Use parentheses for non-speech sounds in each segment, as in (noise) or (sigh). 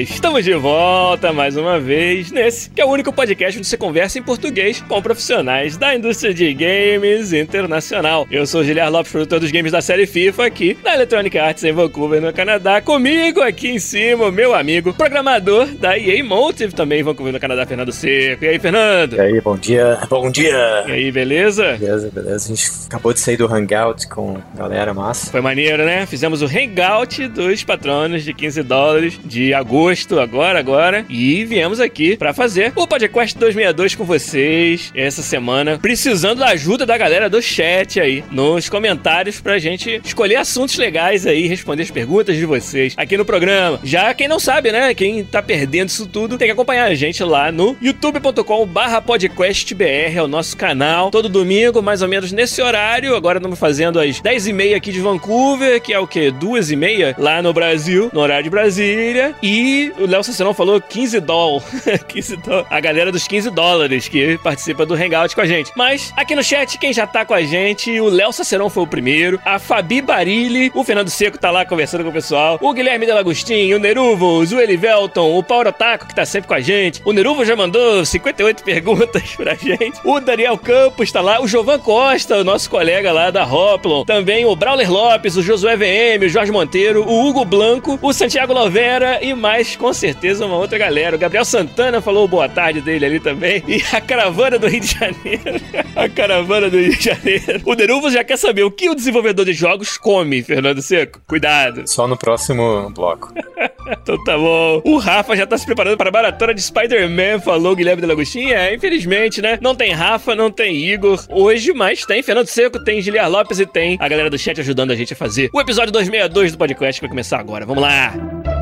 Estamos de volta mais uma vez nesse que é o único podcast onde você conversa em português com profissionais da indústria de games internacional. Eu sou o Giliar Lopes, produtor dos games da série FIFA aqui na Electronic Arts em Vancouver, no Canadá. Comigo aqui em cima, meu amigo, programador da EA Motive também em Vancouver, no Canadá, Fernando Seco. E aí, Fernando? E aí, bom dia. Bom dia! E aí, beleza? Beleza, beleza. A gente acabou de sair do Hangout com a galera massa. Foi maneiro, né? Fizemos o hangout dos patronos de 15 dólares de agosto, agora, agora. E viemos aqui para fazer o podcast 262 com vocês essa semana, precisando da ajuda da galera do chat aí, nos comentários pra gente escolher assuntos legais aí, responder as perguntas de vocês aqui no programa. Já quem não sabe, né? Quem tá perdendo isso tudo, tem que acompanhar a gente lá no youtube.com barra podcastbr, é o nosso canal. Todo domingo, mais ou menos nesse horário. Agora estamos fazendo às 10h30 aqui de Vancouver, que é o quê? Duas e meia lá no Brasil, no horário de Brasília. E o Léo Cicerão falou 15 dólares. 15 dólares. A galera dos 15 dólares que participa do Hangout com a gente. Mas aqui no chat, quem já tá com a gente, o Léo Cicerão foi o primeiro, a Fabi Barilli, o Fernando Seco tá lá conversando com o pessoal, o Guilherme Delagostinho, o Neruvos, o Elivelton, o Paulo Taco, que tá sempre com a gente. O Neruvo já mandou 58 perguntas (laughs) pra gente. O Daniel Campos tá lá, o Jovan Costa, o nosso colega lá da Hoplon. Também o Brawler Lopes, o Josué VM, o Jorge Monteiro, o Hugo Blanco, o Santiago Lovera e mais, com certeza, uma outra galera. O Gabriel Santana falou boa tarde dele ali também. E a caravana do Rio de Janeiro. (laughs) a caravana do Rio de Janeiro. O Deruvos já quer saber o que o desenvolvedor de jogos come, Fernando Seco. Cuidado. Só no próximo bloco. (laughs) então tá bom. O Rafa já tá se preparando para a maratona de Spider-Man, falou Guilherme Delagostinho. É, infelizmente, né? Não tem Rafa, não tem Igor hoje, mas tem Fernando Seco, tem Giliar Lopes e tem a galera do chat ajudando a gente a fazer o episódio 262 do podcast que vai começar agora. Vamos lá!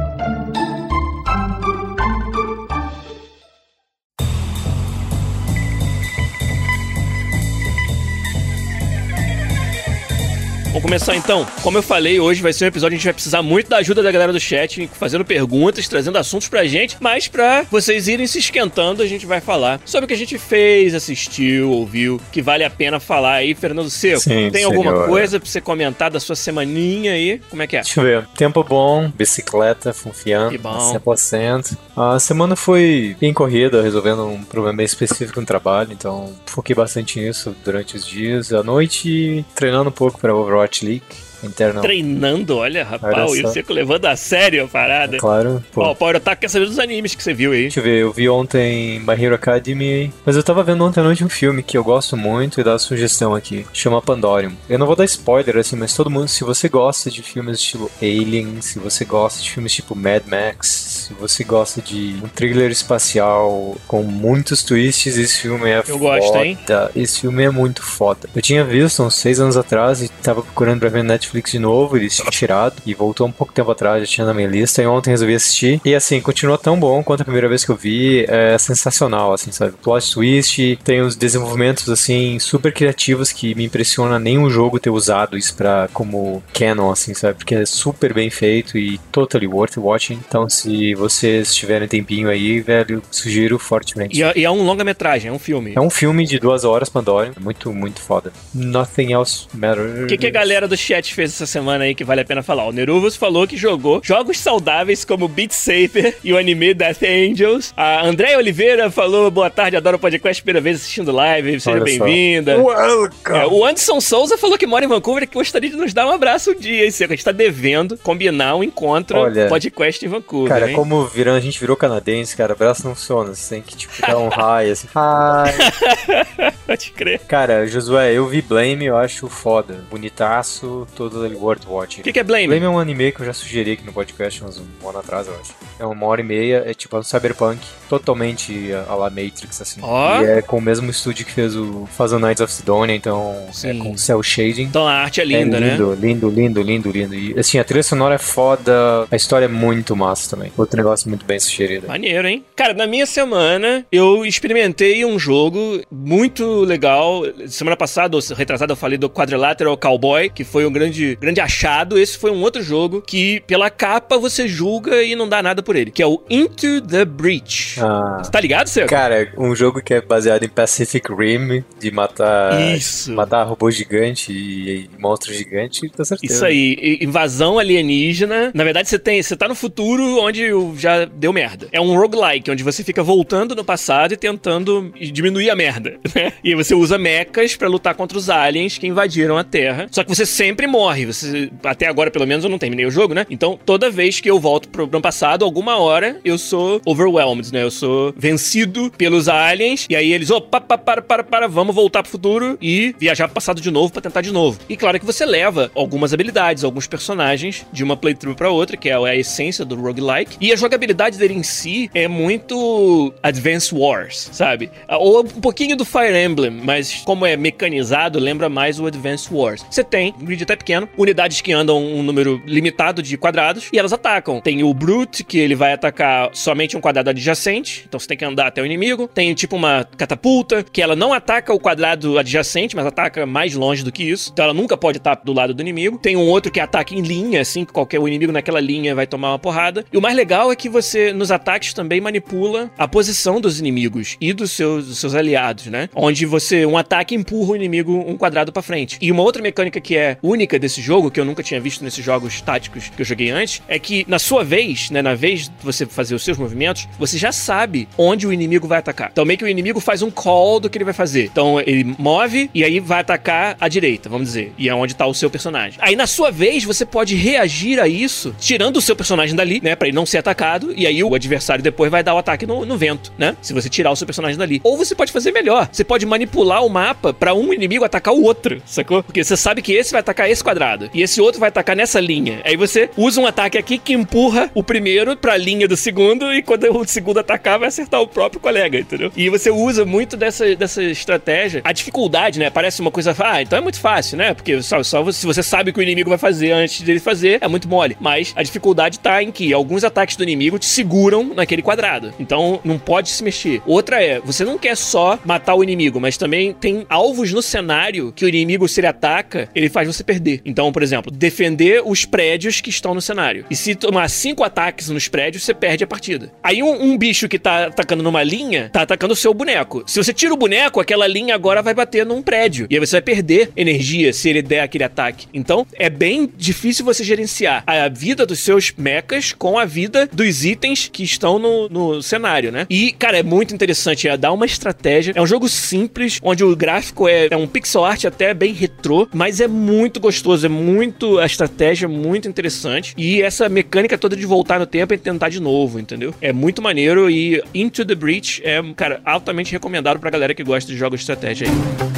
Vamos começar então. Como eu falei, hoje vai ser um episódio que a gente vai precisar muito da ajuda da galera do chat, fazendo perguntas, trazendo assuntos pra gente, mas pra vocês irem se esquentando, a gente vai falar sobre o que a gente fez, assistiu, ouviu, que vale a pena falar aí, Fernando Seco. Sim, Tem alguma senhora. coisa pra você comentar da sua semaninha aí? Como é que é? Deixa eu ver. Tempo bom, bicicleta, Que funfiando, bom. 100%. A semana foi bem corrida, resolvendo um problema bem específico no trabalho, então foquei bastante nisso durante os dias. À noite, treinando um pouco para Overwatch League. Interno. Treinando, olha, rapaz, o. Seco levando a sério a parada. Claro, pô. Ó, o Power Attack quer saber dos animes que você viu aí. Deixa eu ver, eu vi ontem My Hero Academy, mas eu tava vendo ontem à noite um filme que eu gosto muito e dá sugestão aqui, chama Pandorium. Eu não vou dar spoiler assim, mas todo mundo, se você gosta de filmes estilo Alien, se você gosta de filmes tipo Mad Max, se você gosta de um thriller espacial com muitos twists, esse filme é Eu foda. gosto, hein? Esse filme é muito foda. Eu tinha visto uns seis anos atrás e tava procurando pra ver no Netflix de novo, eles tinham tirado e voltou um pouco tempo atrás, já tinha na minha lista e ontem resolvi assistir. E assim, continua tão bom quanto a primeira vez que eu vi, é sensacional, assim, sabe? Plot twist, tem uns desenvolvimentos assim super criativos que me impressiona nenhum jogo ter usado isso pra como canon, assim, sabe? Porque é super bem feito e totally worth watching. Então, se vocês tiverem tempinho aí, velho, sugiro fortemente. E é, e é um longa-metragem, é um filme. É um filme de duas horas, Pandora. Muito, muito foda. Nothing else matters. O que, que a galera do chat fez essa semana aí que vale a pena falar? O Neruvos falou que jogou jogos saudáveis como Beat Saber e o anime Death Angels. A Andréia Oliveira falou: boa tarde, adoro o podcast, primeira vez assistindo live, seja bem-vinda. Welcome! É, o Anderson Souza falou que mora em Vancouver e que gostaria de nos dar um abraço um dia. Isso, a gente tá devendo combinar um encontro Olha, podcast em Vancouver. Cara, hein? Como virando, a gente virou canadense, cara, braço não funciona. Você tem que, tipo, dar um hi, assim. (laughs) Hi. (laughs) Pode crer. Cara, Josué, eu vi Blame, eu acho foda. Bonitaço, todo ali World Watch. O que, que é Blame? Blame é um anime que eu já sugeri aqui no podcast uns um ano atrás, eu acho. É uma hora e meia, é tipo um cyberpunk, totalmente a la Matrix, assim. Ó. E é com o mesmo estúdio que fez o Faz o Knights of Sidonia, então Sim. é com cel shading. Então a arte é linda, é né? lindo, lindo, lindo, lindo, lindo. E assim, a trilha sonora é foda, a história é muito massa também. Negócio muito bem sugerido. Maneiro, hein? Cara, na minha semana, eu experimentei um jogo muito legal. Semana passada, ou retrasada, eu falei do Quadrilateral Cowboy, que foi um grande, grande achado. Esse foi um outro jogo que, pela capa, você julga e não dá nada por ele, que é o Into the Breach. Ah. Você tá ligado, Seco? Cara, um jogo que é baseado em Pacific Rim, de matar, Isso. matar robô gigante e, e monstro gigante, com certeza. Isso aí, invasão alienígena. Na verdade, você tem, você tá no futuro onde já deu merda. É um roguelike, onde você fica voltando no passado e tentando diminuir a merda, (laughs) né? E você usa mechas pra lutar contra os aliens que invadiram a Terra. Só que você sempre morre. Você, até agora, pelo menos, eu não terminei o jogo, né? Então, toda vez que eu volto pro, pro passado, alguma hora eu sou overwhelmed, né? Eu sou vencido pelos aliens. E aí eles, opa, para, para, para, para, vamos voltar pro futuro e viajar pro passado de novo pra tentar de novo. E claro que você leva algumas habilidades, alguns personagens de uma playthrough pra outra, que é a essência do roguelike. E a jogabilidade dele em si é muito Advance Wars, sabe? Ou um pouquinho do Fire Emblem, mas como é mecanizado, lembra mais o Advance Wars. Você tem um grid até pequeno, unidades que andam um número limitado de quadrados e elas atacam. Tem o Brute, que ele vai atacar somente um quadrado adjacente, então você tem que andar até o inimigo. Tem tipo uma catapulta, que ela não ataca o quadrado adjacente, mas ataca mais longe do que isso. Então ela nunca pode estar do lado do inimigo. Tem um outro que ataca em linha, assim, que qualquer o inimigo naquela linha vai tomar uma porrada. E o mais legal é que você, nos ataques, também manipula a posição dos inimigos e dos seus, dos seus aliados, né? Onde você, um ataque empurra o inimigo um quadrado pra frente. E uma outra mecânica que é única desse jogo, que eu nunca tinha visto nesses jogos táticos que eu joguei antes, é que na sua vez, né, na vez de você fazer os seus movimentos, você já sabe onde o inimigo vai atacar. Então meio que o inimigo faz um call do que ele vai fazer. Então ele move e aí vai atacar à direita, vamos dizer, e é onde tá o seu personagem. Aí na sua vez você pode reagir a isso, tirando o seu personagem dali, né, para ele não ser atacado, e aí o adversário depois vai dar o ataque no, no vento, né? Se você tirar o seu personagem dali. Ou você pode fazer melhor, você pode manipular o mapa para um inimigo atacar o outro, sacou? Porque você sabe que esse vai atacar esse quadrado e esse outro vai atacar nessa linha. Aí você usa um ataque aqui que empurra o primeiro pra linha do segundo e quando o segundo atacar vai acertar o próprio colega, entendeu? E você usa muito dessa, dessa estratégia. A dificuldade, né? Parece uma coisa, ah, então é muito fácil, né? Porque só, só se você sabe o que o inimigo vai fazer antes dele fazer, é muito mole. Mas a dificuldade tá em que alguns ataques do inimigo te seguram naquele quadrado. Então não pode se mexer. Outra é, você não quer só matar o inimigo, mas também tem alvos no cenário que o inimigo, se ele ataca, ele faz você perder. Então, por exemplo, defender os prédios que estão no cenário. E se tomar cinco ataques nos prédios, você perde a partida. Aí um, um bicho que tá atacando numa linha, tá atacando o seu boneco. Se você tira o boneco, aquela linha agora vai bater num prédio. E aí você vai perder energia se ele der aquele ataque. Então, é bem difícil você gerenciar a vida dos seus mechas com a vida dos itens que estão no, no cenário, né? E, cara, é muito interessante. É dar uma estratégia. É um jogo simples, onde o gráfico é, é um pixel art até bem retrô, mas é muito gostoso. É muito. A estratégia é muito interessante. E essa mecânica toda de voltar no tempo e tentar de novo, entendeu? É muito maneiro. E Into the Breach é, cara, altamente recomendado pra galera que gosta de jogos de estratégia aí.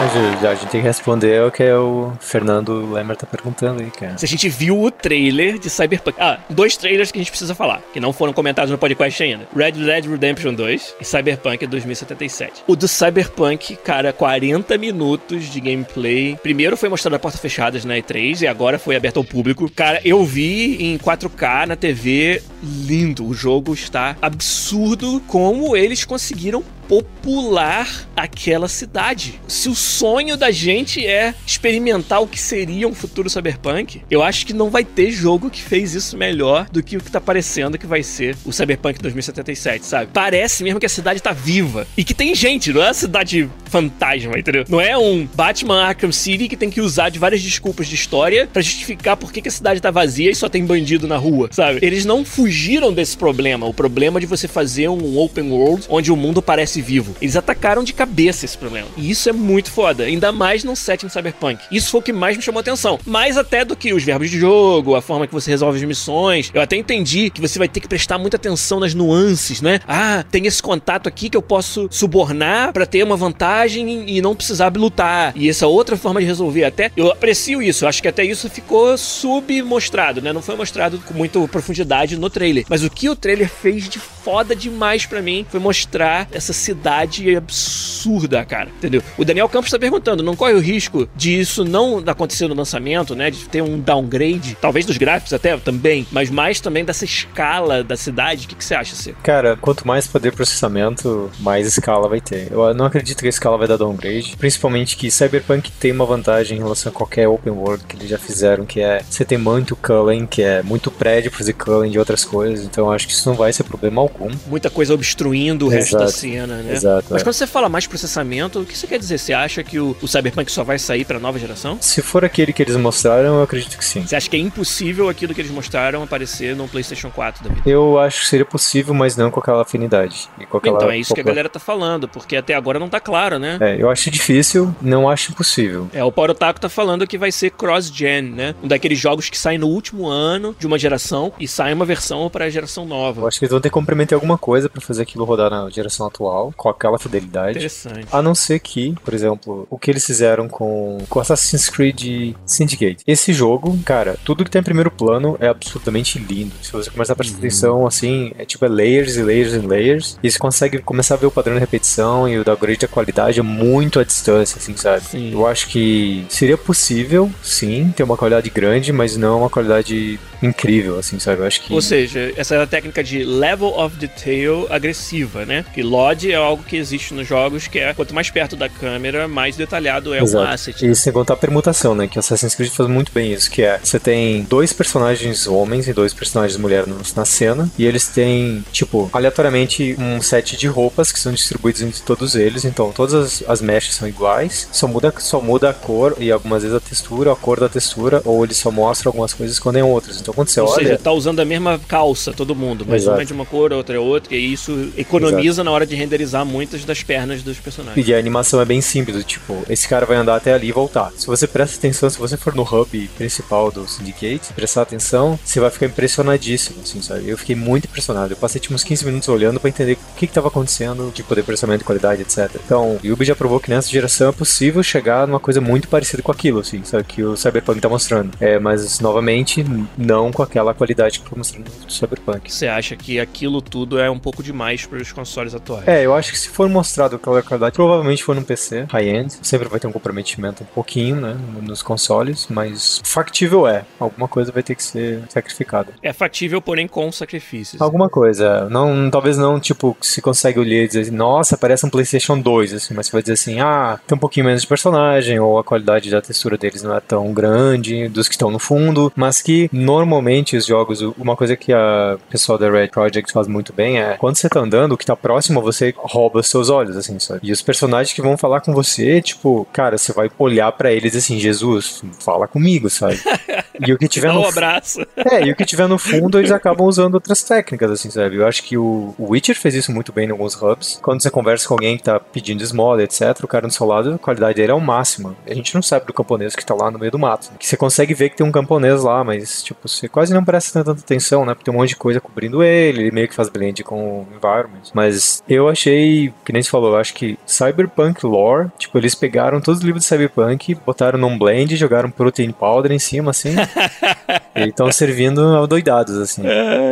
A gente, tem que responder o que é o Fernando Lemer tá perguntando aí, cara. Se a gente viu o trailer de Cyberpunk. Ah, dois trailers que a gente precisa falar, que não foram comentados no podcast ainda: Red Dead Redemption 2 e Cyberpunk 2077. O do Cyberpunk, cara, 40 minutos de gameplay. Primeiro foi mostrado a porta fechadas na E3 e agora foi aberto ao público. Cara, eu vi em 4K na TV, lindo. O jogo está absurdo como eles conseguiram popular aquela cidade. Se o sonho da gente é experimentar o que seria um futuro cyberpunk, eu acho que não vai ter jogo que fez isso melhor do que o que tá parecendo que vai ser o Cyberpunk 2077, sabe? Parece mesmo que a cidade tá viva e que tem gente, não é uma cidade fantasma, entendeu? Não é um Batman Arkham City que tem que usar de várias desculpas de história pra justificar por que a cidade tá vazia e só tem bandido na rua, sabe? Eles não fugiram desse problema, o problema de você fazer um open world onde o mundo parece fosse vivo. Eles atacaram de cabeça esse problema. E isso é muito foda, ainda mais num setting cyberpunk. Isso foi o que mais me chamou atenção. Mais até do que os verbos de jogo, a forma que você resolve as missões. Eu até entendi que você vai ter que prestar muita atenção nas nuances, né? Ah, tem esse contato aqui que eu posso subornar para ter uma vantagem e não precisar lutar. E essa outra forma de resolver até, eu aprecio isso. Eu acho que até isso ficou submostrado, né? Não foi mostrado com muita profundidade no trailer. Mas o que o trailer fez de foda demais para mim foi mostrar essa cidade absurda, cara. Entendeu? O Daniel Campos tá perguntando, não corre o risco de isso não acontecer no lançamento, né? De ter um downgrade, talvez dos gráficos até também, mas mais também dessa escala da cidade. O que, você acha, Cê? Cara, quanto mais poder de processamento, mais escala vai ter. Eu não acredito que a escala vai dar downgrade, principalmente que Cyberpunk tem uma vantagem em relação a qualquer open world que eles já fizeram, que é você tem muito culling, que é muito prédio pra fazer culling de outras coisas, então acho que isso não vai ser problema algum. Muita coisa obstruindo o resto da cena, né? Exato. Mas é. quando você fala mais processamento, o que você quer dizer? Você acha que o, o Cyberpunk só vai sair pra nova geração? Se for aquele que eles mostraram, eu acredito que sim. Você acha que é impossível aquilo que eles mostraram aparecer no PlayStation 4 da vida? Eu acho que seria possível, mas não com aquela afinidade. Com aquela Então, é isso que a galera tá falando, porque até agora não tá claro, né? É, eu acho difícil, não acho impossível. É, o Power Otaku tá falando que vai ser cross-gen, né? Um daqueles jogos que saem no último ano de uma geração e sai uma versão pra geração Eu nova. acho que eles vão ter que complementar alguma coisa pra fazer aquilo rodar na geração atual, com aquela fidelidade. Interessante. A não ser que, por exemplo, o que eles fizeram com, com Assassin's Creed Syndicate. Esse jogo, cara, tudo que tem em primeiro plano é absurdamente lindo. Se você começar a prestar atenção, assim, é tipo é layers e layers e layers. E você consegue começar a ver o padrão de repetição e o downgrade da qualidade é muito à distância, assim, sabe? Sim. Eu acho que seria possível, sim, ter uma qualidade grande, mas não uma qualidade incrível, assim, sabe? Eu acho que. Ou seja, essa é a técnica de level of detail agressiva, né? Que LOD é algo que existe nos jogos, que é quanto mais perto da câmera, mais detalhado é Exato. um asset. E sem contar a permutação, né? Que o Assassin's Creed faz muito bem isso, que é você tem dois personagens homens e dois personagens mulheres na cena, e eles têm, tipo, aleatoriamente um set de roupas que são distribuídos entre todos eles, então todas as, as mechas são iguais, só muda, só muda a cor e algumas vezes a textura, a cor da textura, ou ele só mostra algumas coisas e escondem outras. Então quando você Ou olha. seja, tá usando a mesma calça, todo mundo, mas Exato. uma é de uma cor, outra é outra, e isso economiza na hora de renderizar muitas das pernas dos personagens. E a animação é bem simples, tipo, esse cara vai andar até ali e voltar. Se você presta atenção, se você for no hub principal do Syndicate, prestar atenção, você vai ficar impressionadíssimo, assim, sabe? Eu fiquei muito impressionado. Eu passei tipo uns 15 minutos olhando pra entender o que que tava acontecendo, de poder processamento de qualidade, etc. Então, o Ubi já provou que nessa geração é possível chegar numa coisa muito parecida com aquilo, assim, sabe? Que o Cyberpunk tá mostrando. É, mas, novamente, não com aquela qualidade que foi mostrando no Cyberpunk. Você acha que aquilo tudo é um pouco demais para os consoles atuais? É, eu acho que se for mostrado aquela qualidade, provavelmente for num PC high-end. Sempre vai ter um comprometimento um pouquinho, né, nos consoles, mas factível é. Alguma coisa vai ter que ser sacrificada. É factível, porém com sacrifícios. Alguma coisa. Não, talvez não, tipo, se consegue olhar e dizer, assim, nossa, parece um PlayStation 2, assim, mas você vai dizer assim, ah, tem um pouquinho menos de personagem, ou a qualidade da textura deles não é tão grande, dos que estão no fundo, mas que normalmente os jogos, uma coisa que a pessoal da Red Project faz muito bem é, quando você tá andando, o que tá próximo a você rouba seus olhos, assim, sabe? E os personagens que vão falar com você, tipo, cara, você vai olhar pra eles assim, Jesus, fala comigo, sabe? (laughs) E o que (laughs) tiver no um abraço. é, e o que tiver no fundo, eles acabam usando outras técnicas, assim, sabe? Eu acho que o o Witcher fez isso muito bem em alguns hubs. Quando você conversa com alguém que tá pedindo esmola, etc., o cara do seu lado, a qualidade dele é o máximo. A gente não sabe do camponês que tá lá no meio do mato. Que você consegue ver que tem um camponês lá, mas, tipo, você quase não presta tanta atenção, né? Porque tem um monte de coisa cobrindo ele, ele meio que faz blend com o environment. Mas eu achei, que nem você falou, eu acho que Cyberpunk lore, tipo, eles pegaram todos os livros de Cyberpunk, botaram num blend, jogaram protein powder em cima, assim. (laughs) e estão servindo doidados, assim.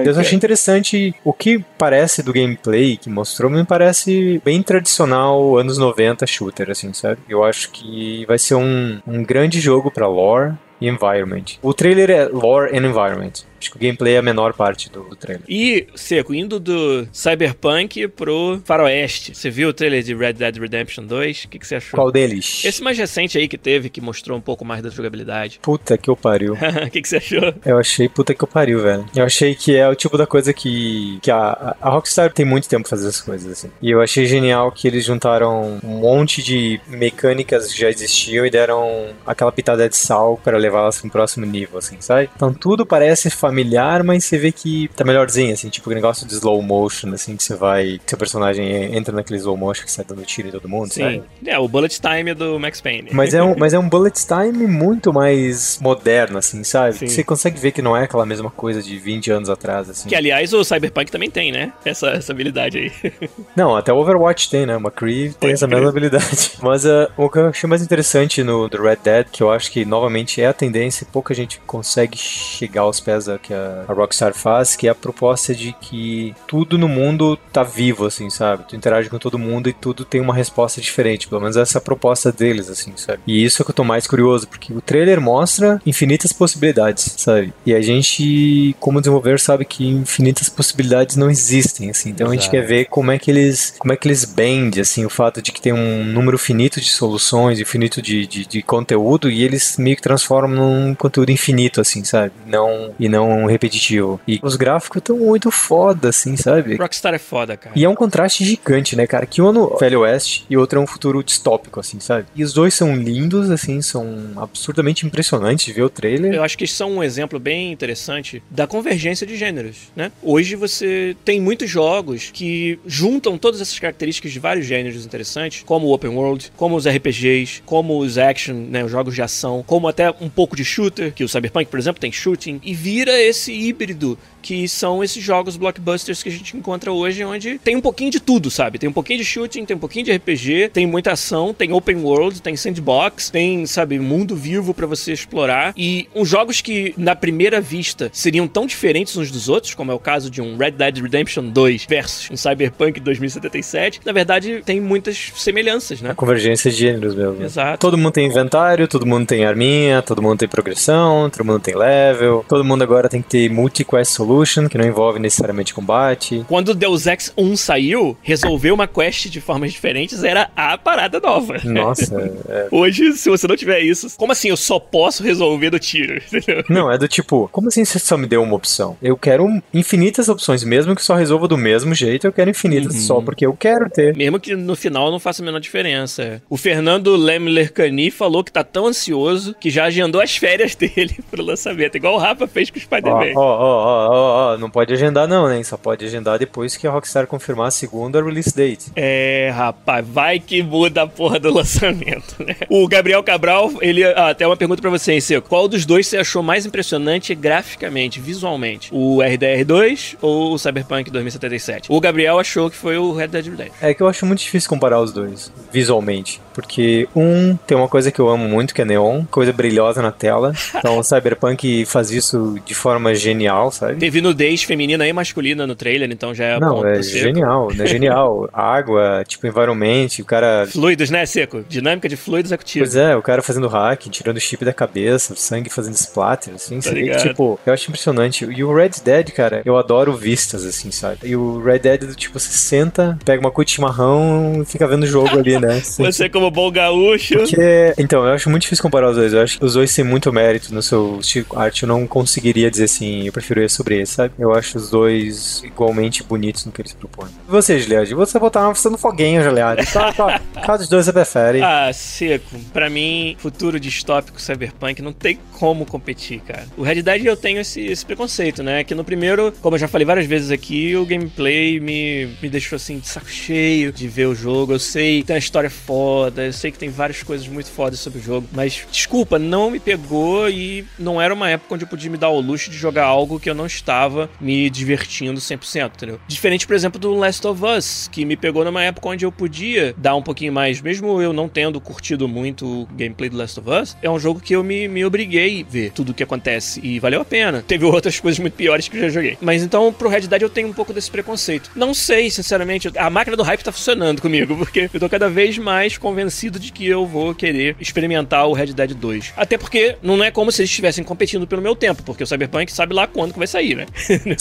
Eu achei interessante o que parece do gameplay que mostrou, me parece bem tradicional anos 90 shooter, assim, sabe? Eu acho que vai ser um, um grande jogo pra lore e environment. O trailer é lore and environment. Acho que o gameplay é a menor parte do, do trailer. E, Seco, indo do Cyberpunk pro Faroeste. Você viu o trailer de Red Dead Redemption 2? O que, que você achou? Qual deles? Esse mais recente aí que teve, que mostrou um pouco mais da jogabilidade. (laughs) Puta que eu pariu. O que, que você achou? Eu achei puta que eu pariu, velho. Eu achei que é o tipo da coisa que, que a, a Rockstar tem muito tempo pra fazer essas coisas, assim. E eu achei genial que eles juntaram um monte de mecânicas que já existiam e deram aquela pitada de sal pra levá-las um próximo nível, assim, sabe? Então tudo parece familiar, mas você vê que tá melhorzinho, assim, tipo o negócio de slow motion, assim, que você vai. Que seu personagem entra naquele slow motion que sai dando tiro em todo mundo, Sim. sabe? É, o bullet time do Max Payne. Mas é, um, (laughs) mas é um bullet time muito mais moderno, assim, sabe? Sim. Você consegue ver que não é aquela mesma coisa de 20 anos atrás, assim. Que, aliás, o Cyberpunk também tem, né? Essa, essa habilidade aí. (laughs) Não, até o Overwatch tem, né? O McCree tem essa mesma habilidade. (laughs) Mas uh, o que eu achei mais interessante no do Red Dead, que eu acho que novamente é a tendência, pouca gente consegue chegar aos pés da que a, a Rockstar faz, que é a proposta de que tudo no mundo tá vivo, assim, sabe? Tu interage com todo mundo e tudo tem uma resposta diferente. Pelo menos essa é a proposta deles, assim, sabe? E isso é que eu tô mais curioso, porque o trailer mostra infinitas possibilidades, sabe? E a gente, como desenvolvedor, sabe que infinitas possibilidades não existem, assim. Então a gente Exato. quer ver como é que eles como é que eles bend assim o fato de que tem um número finito de soluções infinito de, de, de conteúdo e eles meio que transformam num conteúdo infinito assim sabe não e não repetitivo e os gráficos estão muito foda assim sabe Rockstar é foda, cara. e é um contraste gigante, né, cara? Que um é no Velho Oeste e outro é um futuro distópico, assim, sabe? E os dois são lindos, assim, são absurdamente impressionantes de ver o trailer. Eu acho que são um exemplo bem interessante da convergência de gêneros, né? Hoje você tem muitos jogos que juntam todas essas características de vários gêneros interessantes, como o open world, como os RPGs, como os action, né, os jogos de ação, como até um pouco de shooter, que o Cyberpunk, por exemplo, tem shooting, e vira esse híbrido que são esses jogos blockbusters que a gente encontra hoje, onde tem um pouquinho de tudo, sabe? Tem um pouquinho de shooting, tem um pouquinho de RPG, tem muita ação, tem open world, tem sandbox, tem, sabe, mundo vivo pra você explorar. E uns jogos que, na primeira vista, seriam tão diferentes uns dos outros, como é o caso de um Red Dead Redemption 2 versus um Cyberpunk 2077, na verdade, tem muitas semelhanças, né? A convergência de gêneros mesmo. Exato. Todo mundo tem inventário, todo mundo tem arminha, todo mundo tem progressão, todo mundo tem level, todo mundo agora tem que ter multi-quest solution, que não envolve necessariamente combate. Quando Deus Ex 1 saiu, resolver uma quest de formas diferentes era a parada nova. Nossa, (laughs) é... Hoje, se você não tiver isso, como assim eu só posso resolver do tiro? (laughs) Entendeu? Não, é do tipo, como assim você só me deu uma opção? Eu quero infinitas opções, mesmo que só resolva do mesmo jeito, eu quero infinitas Uhum. só porque eu quero ter. Mesmo que no final não faça a menor diferença. O Fernando Lemler Cani falou que tá tão ansioso que já agendou as férias (laughs) dele pro lançamento, igual o Rafa fez com o Spider-Man. ó, ó, ó, ó, ó, não pode agendar não, né? Só pode agendar depois que a Rockstar confirmar a segunda release date. É, rapaz, vai que muda a porra do (laughs) lançamento, né? O Gabriel Cabral, ele. Ah, até uma pergunta pra você, hein, Seco. Qual dos dois você achou mais impressionante graficamente, visualmente? O RDR2 ou o Cyberpunk 2077? O Gabriel achou que foi o Red Dead Redemption. É que eu acho muito difícil comparar os dois, visualmente. Porque um tem uma coisa que eu amo muito, que é neon, coisa brilhosa na tela. Então o Cyberpunk faz isso de forma genial, sabe? Teve nudez feminina e masculina no trailer, então já é Não, é genial, né? Genial. Água, tipo, environment, o cara. Fluidos, né, Seco? Dinâmica de fluidos executivo. Pois é, o cara fazendo hack, tirando o chip da cabeça, sangue fazendo splatter, assim, Tá que, tipo, eu acho impressionante. E o Red Dead, cara, eu adoro vistas, assim, sabe? E o Red Dead, do tipo, você senta, pega uma chimarrão e fica vendo o jogo ali, né? (laughs) Você, como bom gaúcho. Porque, então, eu acho muito difícil comparar os dois. Eu acho que os dois têm muito mérito no seu estilo de arte. Eu não conseguiria dizer assim, eu prefiro esse sobre esse, sabe? Eu acho os dois igualmente bonitos no que eles propõem. E você, Gilead? Você botar você no foguinho, Gilead. Qual, qual, qual dos dois você prefere? (laughs) Ah, seco. Pra mim, futuro distópico cyberpunk não tem como competir, cara. O Red Dead eu tenho esse, esse preconceito, né? Que no primeiro, como eu já falei várias vezes aqui, o gameplay me, me deixou assim de saco cheio de ver o jogo. Eu sei que tem uma história foda, eu sei que tem várias coisas muito fodas sobre o jogo, mas desculpa, não me pegou e não era uma época onde eu podia me dar o luxo de jogar algo que eu não estava me divertindo 100%, entendeu? Diferente, por exemplo, do Last of Us, que me pegou numa época onde eu podia dar um pouquinho mais, mesmo eu não tendo curtido muito o gameplay do Last of Us, é um jogo que eu me, me obriguei a ver tudo o que acontece e valeu a pena. Teve outras coisas muito piores que eu já joguei. Mas então, pro Red Dead eu tenho um pouco desse preconceito. Não sei, sinceramente, a máquina do hype tá funcionando comigo, (laughs) porque eu tô cada vez mais convencido de que eu vou querer experimentar o Red Dead 2. Até porque não é como se eles estivessem competindo pelo meu tempo, porque o Cyberpunk sabe lá quando que vai sair, né? (laughs)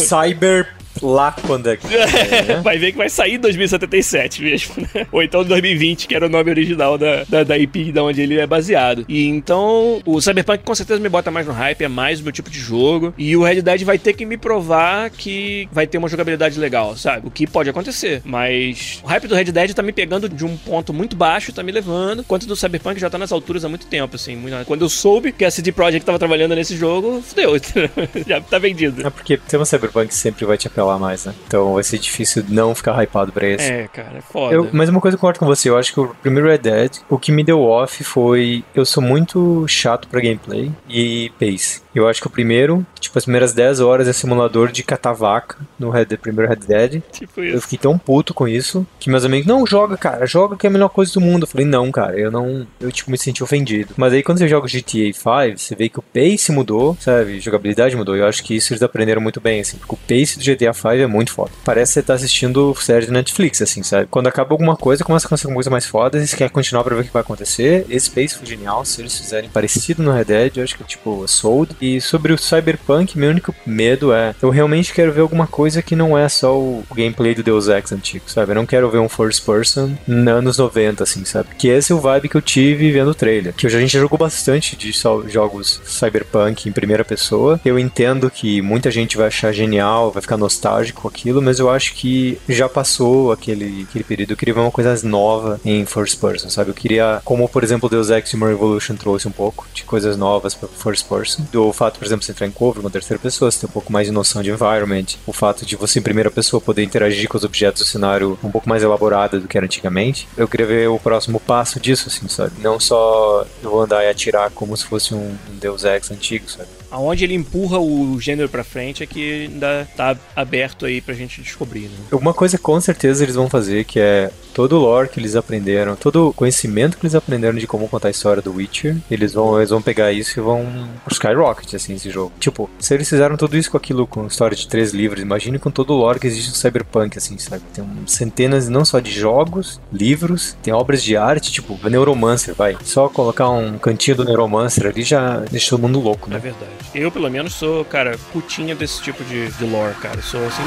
lá quando é que é, né? (laughs) Vai ver que vai sair em 2077 mesmo, né? Ou então 2020, que era o nome original da, da, da IP da onde ele é baseado. E então, o Cyberpunk com certeza me bota mais no hype, é mais o meu tipo de jogo. E o Red Dead vai ter que me provar que vai ter uma jogabilidade legal, sabe? O que pode acontecer. Mas o hype do Red Dead tá me pegando de um ponto muito baixo, tá me levando. Enquanto do Cyberpunk já tá nas alturas há muito tempo, assim. Quando eu soube que a CD Projekt tava trabalhando nesse jogo, fudeu. (laughs) já tá vendido. É porque ter um Cyberpunk sempre vai te apelar mais, né? Então vai ser difícil não ficar hypado pra esse. É, cara, é foda. Eu, mas uma coisa que eu concordo com você, eu acho que o primeiro Red Dead, o que me deu off foi. Eu sou muito chato pra gameplay e pace. Eu acho que o primeiro, tipo, as primeiras 10 horas é simulador de catar vaca no Red, primeiro Red Dead. Tipo isso. Eu fiquei tão puto com isso que meus amigos, não, joga, cara, joga que é a melhor coisa do mundo. Eu falei, não, cara, eu não. Eu, tipo, me senti ofendido. Mas aí quando você joga GTA 5, você vê que o pace mudou, sabe? Jogabilidade mudou. Eu acho que isso eles aprenderam muito bem, assim, porque o pace do GTA 5 é muito foda. Parece que você tá assistindo série de Netflix, assim, sabe? Quando acaba alguma coisa, começa a acontecer coisa mais foda, e você quer continuar pra ver o que vai acontecer. Esse pace foi genial. Se eles fizerem parecido no Red Dead, eu acho que, tipo, sold. E sobre o Cyberpunk, meu único medo é. Eu realmente quero ver alguma coisa que não é só o gameplay do Deus Ex antigo, sabe? Eu não quero ver um first person nos anos 90, assim, sabe? Que esse é o vibe que eu tive vendo o trailer. Que a gente jogou bastante de jogos Cyberpunk em primeira pessoa. Eu entendo que muita gente vai achar genial, vai ficar nostálgico com aquilo, mas eu acho que já passou aquele, aquele período. Eu queria ver uma coisa nova em first person, sabe? Eu queria, como por exemplo, Deus Ex Human Revolution trouxe um pouco de coisas novas para first person. Do fato, por exemplo, você entrar em cover, uma terceira pessoa, você tem um pouco mais de noção de environment, o fato de você em primeira pessoa poder interagir com os objetos do cenário um pouco mais elaborada do que era antigamente. Eu queria ver o próximo passo disso, assim, sabe? Não só eu vou andar e atirar como se fosse um Deus Ex antigo, sabe? Aonde ele empurra o gênero pra frente é que ainda tá aberto aí pra gente descobrir, né? Uma coisa com certeza eles vão fazer que é todo o lore que eles aprenderam, todo o conhecimento que eles aprenderam de como contar a história do Witcher, eles vão, eles vão pegar isso e vão Skyrocket, assim, esse jogo. Tipo, se eles fizeram tudo isso com aquilo, com história de três livros, imagine com todo o lore que existe no Cyberpunk, assim, sabe? Tem centenas, não só de jogos, livros, tem obras de arte, tipo, Neuromancer, vai. Só colocar um cantinho do Neuromancer ali já deixa todo mundo louco, né? É verdade. Eu, pelo menos, sou, cara, putinha desse tipo de, de lore, cara. Sou assim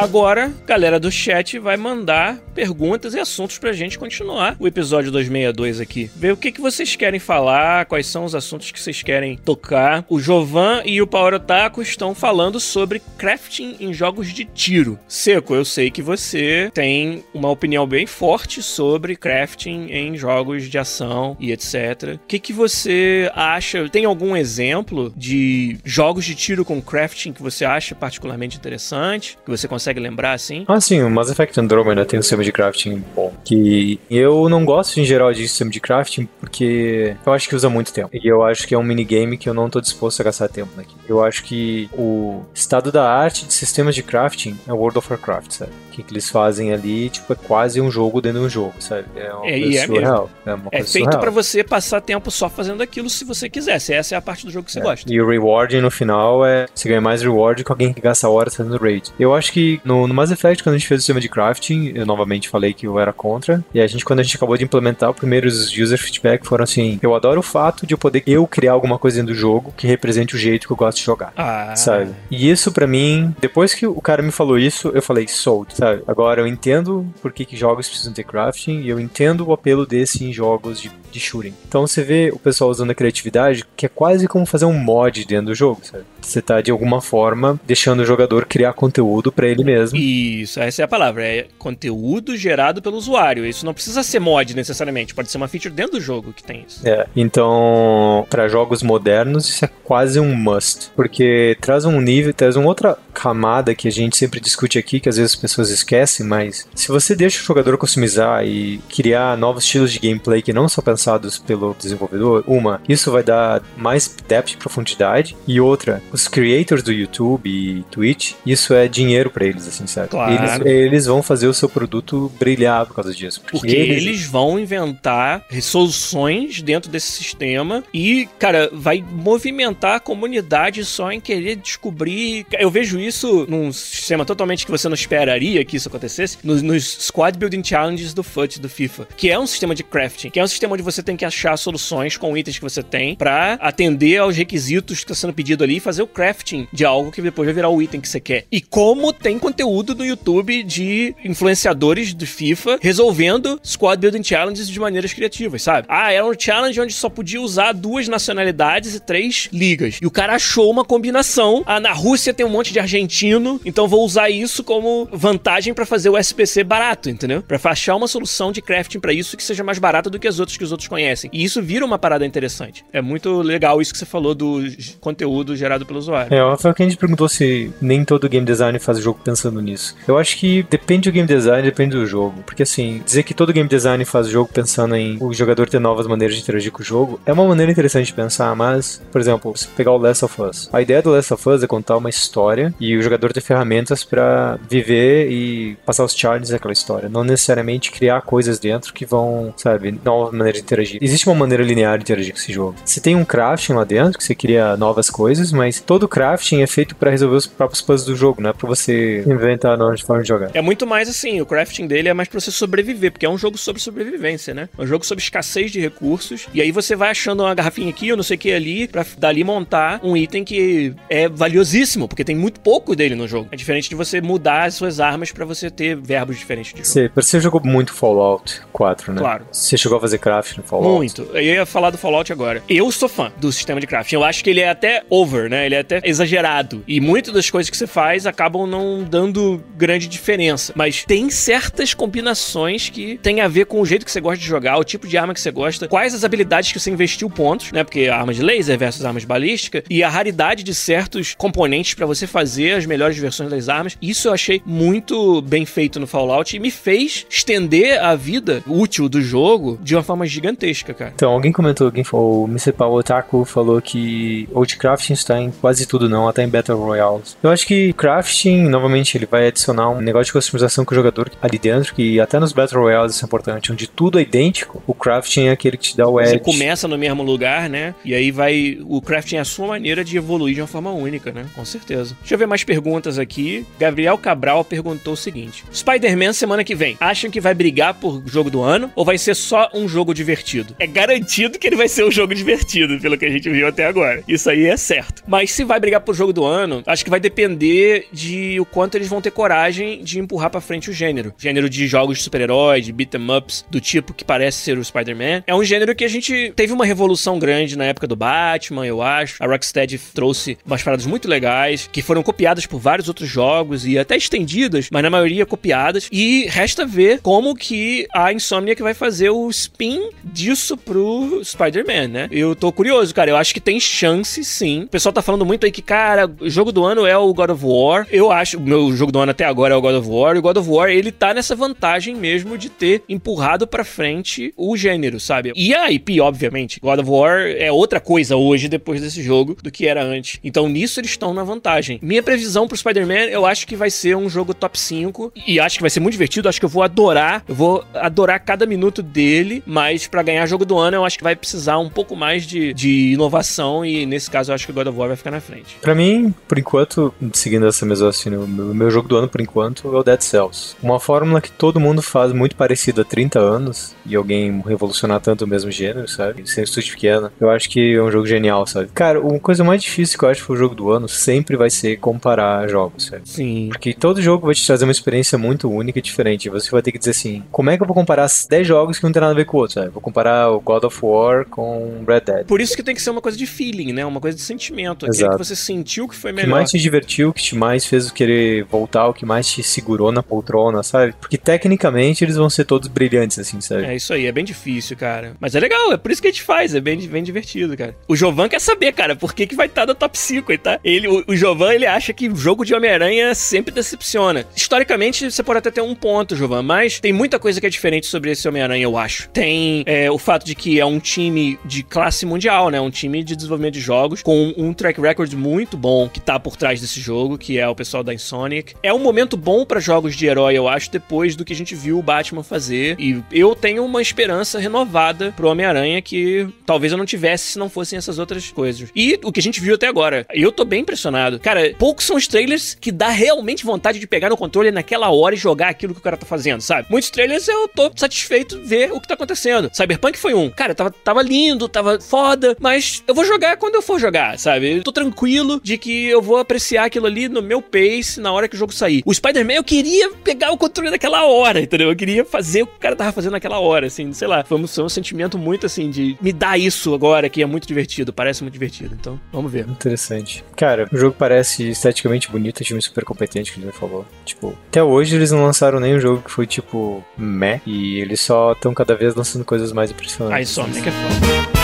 Agora, galera do chat vai mandar perguntas e assuntos pra gente continuar o episódio 262 aqui. Ver o que, que vocês querem falar, quais são os assuntos que vocês querem tocar. O Jovan e o Power Otaku estão falando sobre crafting em jogos de tiro. Seco, eu sei que você tem uma opinião bem forte sobre crafting em jogos de ação e etc. O que, que você acha? Tem algum exemplo de jogos de tiro com crafting que você acha particularmente interessante? Que você consegue consegue lembrar, assim? Ah, sim, o Mass Effect Andromeda tem um sistema de crafting bom. Que eu não gosto, em geral, de sistema de crafting porque eu acho que usa muito tempo. E eu acho que é um minigame que eu não tô disposto a gastar tempo naquilo. Eu acho que o estado da arte de sistemas de crafting é World of Warcraft, sabe? O que, que eles fazem ali, tipo, é quase um jogo dentro de um jogo, sabe? É uma é, coisa é surreal. É, uma é feito para você passar tempo só fazendo aquilo se você quiser. Se essa é a parte do jogo que você é. gosta. E o reward no final é você ganha mais reward que alguém que gasta horas fazendo raid. Eu acho que no, no Mass Effect, quando a gente fez o sistema de crafting, eu novamente falei que eu era contra. E a gente, quando a gente acabou de implementar, os primeiros user feedback foram assim: eu adoro o fato de eu poder eu criar alguma coisa dentro do jogo que represente o jeito que eu gosto de jogar. Ah. Sabe? E isso para mim, depois que o cara me falou isso, eu falei, sold, sabe? Agora eu entendo por que, que jogos precisam ter crafting e eu entendo o apelo desse em jogos de, de shooting. Então você vê o pessoal usando a criatividade, que é quase como fazer um mod dentro do jogo, sabe? Você tá de alguma forma deixando o jogador criar conteúdo para ele mesmo. Isso, essa é a palavra. É conteúdo gerado pelo usuário. Isso não precisa ser mod necessariamente, pode ser uma feature dentro do jogo que tem isso. É, então, para jogos modernos, isso é quase um must, porque traz um nível, traz uma outra camada que a gente sempre discute aqui, que às vezes as pessoas esquecem, mas se você deixa o jogador customizar e criar novos estilos de gameplay que não são pensados pelo desenvolvedor, uma, isso vai dar mais depth e profundidade, e outra, os creators do YouTube e Twitch, isso é dinheiro para eles, assim, sabe? Claro. Eles, eles, vão fazer o seu produto brilhar por causa disso. Porque, porque eles... eles... vão inventar soluções dentro desse sistema e, cara, vai movimentar a comunidade só em querer descobrir. Eu vejo isso isso num sistema totalmente que você não esperaria que isso acontecesse, nos, nos Squad Building Challenges do FUT, do FIFA, que é um sistema de crafting, que é um sistema onde você tem que achar soluções com itens que você tem para atender aos requisitos que está sendo pedido ali e fazer o crafting de algo que depois vai virar o item que você quer. E como tem conteúdo no YouTube de influenciadores do FIFA resolvendo Squad Building Challenges de maneiras criativas, sabe? Ah, era um challenge onde só podia usar duas nacionalidades e três ligas. E o cara achou uma combinação. Ah, na Rússia tem um monte de argentino, então vou usar isso como vantagem para fazer o SPC barato, entendeu? Para achar uma solução de crafting para isso que seja mais barata do que as outras que os outros conhecem. E isso vira uma parada interessante. É muito legal isso que você falou do conteúdo gerado pelo usuário. É, o Rafael Kennedy perguntou se nem todo game design faz o jogo pensando nisso. Eu acho que depende do game design, depende do jogo. Porque assim, dizer que todo game design faz o jogo pensando em o jogador ter novas maneiras de interagir com o jogo é uma maneira interessante de pensar, mas, por exemplo, se pegar o Last of Us. A ideia do Last of Us é contar uma história e o jogador ter ferramentas para viver e passar os challenges daquela história. Não necessariamente criar coisas dentro que vão, sabe, novas maneiras de interagir. Existe uma maneira linear de interagir com esse jogo. Você tem um crafting lá dentro, que você cria novas coisas, mas todo crafting é feito para resolver os próprios puzzles do jogo, não é pra você inventar novas formas de jogar. É muito mais assim, o crafting dele é mais pra você sobreviver, porque é um jogo sobre sobrevivência, né? É um jogo sobre escassez de recursos, e aí você vai achando uma garrafinha aqui, ou não sei o que ali, pra dali montar um item que é valiosíssimo, porque tem muito pouco dele no jogo. É diferente de você mudar as suas armas para você ter verbos diferentes de jogo. Você, você jogou muito Fallout 4, né? Claro. Você chegou a fazer craft Fallout? Muito. Eu ia falar do Fallout agora. Eu sou fã do sistema de crafting. Eu acho que ele é até over, né? Ele é até exagerado. E muitas das coisas que você faz acabam não dando grande diferença. Mas tem certas combinações que tem a ver com o jeito que você gosta de jogar, o tipo de arma que você gosta, quais as habilidades que você investiu pontos, né? Porque arma de laser versus armas balística e a raridade de certos componentes para você fazer as melhores versões das armas. Isso eu achei muito bem feito no Fallout e me fez estender a vida útil do jogo de uma forma gigantesca, cara. Então, alguém comentou, alguém falou, o. Paulo Otaku falou que o de crafting está em quase tudo não, até em Battle Royales. Eu acho que crafting, novamente, ele vai adicionar um negócio de customização com o jogador ali dentro, que até nos Battle Royales isso é importante, onde tudo é idêntico, o crafting é aquele que te dá o edge. Você começa no mesmo lugar, né? E aí vai. O crafting é a sua maneira de evoluir de uma forma única, né? Com certeza. Deixa eu ver mais perguntas aqui. Gabriel Cabral perguntou o seguinte: Spider-Man semana que vem, acham que vai brigar por jogo do ano ou vai ser só um jogo divertido? É garantido que ele vai ser um jogo divertido, pelo que a gente viu até agora. Isso aí é certo. Mas se vai brigar por jogo do ano, acho que vai depender de o quanto eles vão ter coragem de empurrar para frente o gênero. Gênero de jogos de super-herói, de beat 'em ups, do tipo que parece ser o Spider-Man. É um gênero que a gente teve uma revolução grande na época do Batman, eu acho. A Rocksteady trouxe umas paradas muito legais, que foram copiadas por vários outros jogos e até estendidas, mas na maioria copiadas. E resta ver como que a Insomniac vai fazer o spin disso pro Spider-Man, né? Eu tô curioso, cara. Eu acho que tem chance, sim. O pessoal tá falando muito aí que, cara, o jogo do ano é o God of War. Eu acho, o meu jogo do ano até agora é o God of War. E o God of War, ele tá nessa vantagem mesmo de ter empurrado pra frente o gênero, sabe? E a IP, obviamente. God of War é outra coisa hoje, depois desse jogo, do que era antes. Então nisso eles estão na vantagem. Minha previsão pro Spider-Man, eu acho que vai ser um jogo top 5. E acho que vai ser muito divertido. Acho que eu vou adorar. Eu vou adorar cada minuto dele. Mas para ganhar jogo do ano, eu acho que vai precisar um pouco mais de, de inovação. E nesse caso, eu acho que o God of War vai ficar na frente. Pra mim, por enquanto, seguindo essa mesma assim, o meu, meu jogo do ano por enquanto é o Dead Cells. Uma fórmula que todo mundo faz muito parecida há 30 anos e alguém revolucionar tanto o mesmo gênero, sabe? Sem estúdio pequeno. Eu acho que é um jogo genial, sabe? Cara, uma coisa mais difícil que eu acho pro jogo do ano sempre vai ser comparar jogos, sabe? Sim. Porque todo jogo vai te trazer uma experiência muito única e diferente. Você vai ter que dizer assim: como é que eu vou comparar 10 jogos que não tem nada a ver com o outro, sabe? Vou comparar o God of War com Red Dead. Por isso que tem que ser uma coisa de feeling, né? Uma coisa de sentimento. Aquele Exato. que você sentiu que foi O que melhor. mais te divertiu, o que te mais fez querer voltar, o que mais te segurou na poltrona, sabe? Porque tecnicamente eles vão ser todos brilhantes, assim, sabe? É isso aí, é bem difícil, cara. Mas é legal, é por isso que a gente faz, é bem, bem divertido, cara. O Jovan quer saber, cara, por que, que vai estar no top 5, aí, tá? Ele, o, o Jovan, ele acha que o jogo de Homem-Aranha sempre decepciona. Historicamente, você pode até ter um ponto, Jovan, mas tem muita coisa que é diferente sobre esse Homem-Aranha, eu acho. Tem é, o fato de que é um time de classe mundial, né? Um time de desenvolvimento de jogos com um track record muito bom que tá por trás desse jogo, que é o pessoal da Insomniac. É um momento bom pra jogos de herói, eu acho, depois do que a gente viu o Batman fazer. E eu tenho uma esperança renovada pro Homem-Aranha que talvez eu não tivesse se não fossem essas outras coisas. E o que a gente viu até agora, eu tô bem impressionado. Cara, poucos são os trailers que dá realmente vontade de pegar no controle naquela hora e jogar aquilo que o cara tá fazendo, sabe? Muitos trailers eu tô satisfeito ver o que tá acontecendo. Cyberpunk foi um. Cara, tava, tava lindo, tava foda, mas eu vou jogar quando eu for jogar, sabe? Eu tô tranquilo de que eu vou apreciar aquilo ali no meu pace na hora que o jogo sair. O Spider-Man eu queria pegar o controle naquela hora, entendeu? Eu queria fazer o que o cara tava fazendo naquela hora, assim, sei lá. Foi um, foi um sentimento muito assim de me dar isso agora que é muito divertido, parece muito divertido. Então, vamos ver. Interessante. Cara, o jogo parece esteticamente bonito, time super competente, que ele falou. Tipo, até hoje eles não lançaram nenhum jogo que foi tipo meh, e eles só estão cada vez lançando coisas mais impressionantes. Ah, isso é que é foda.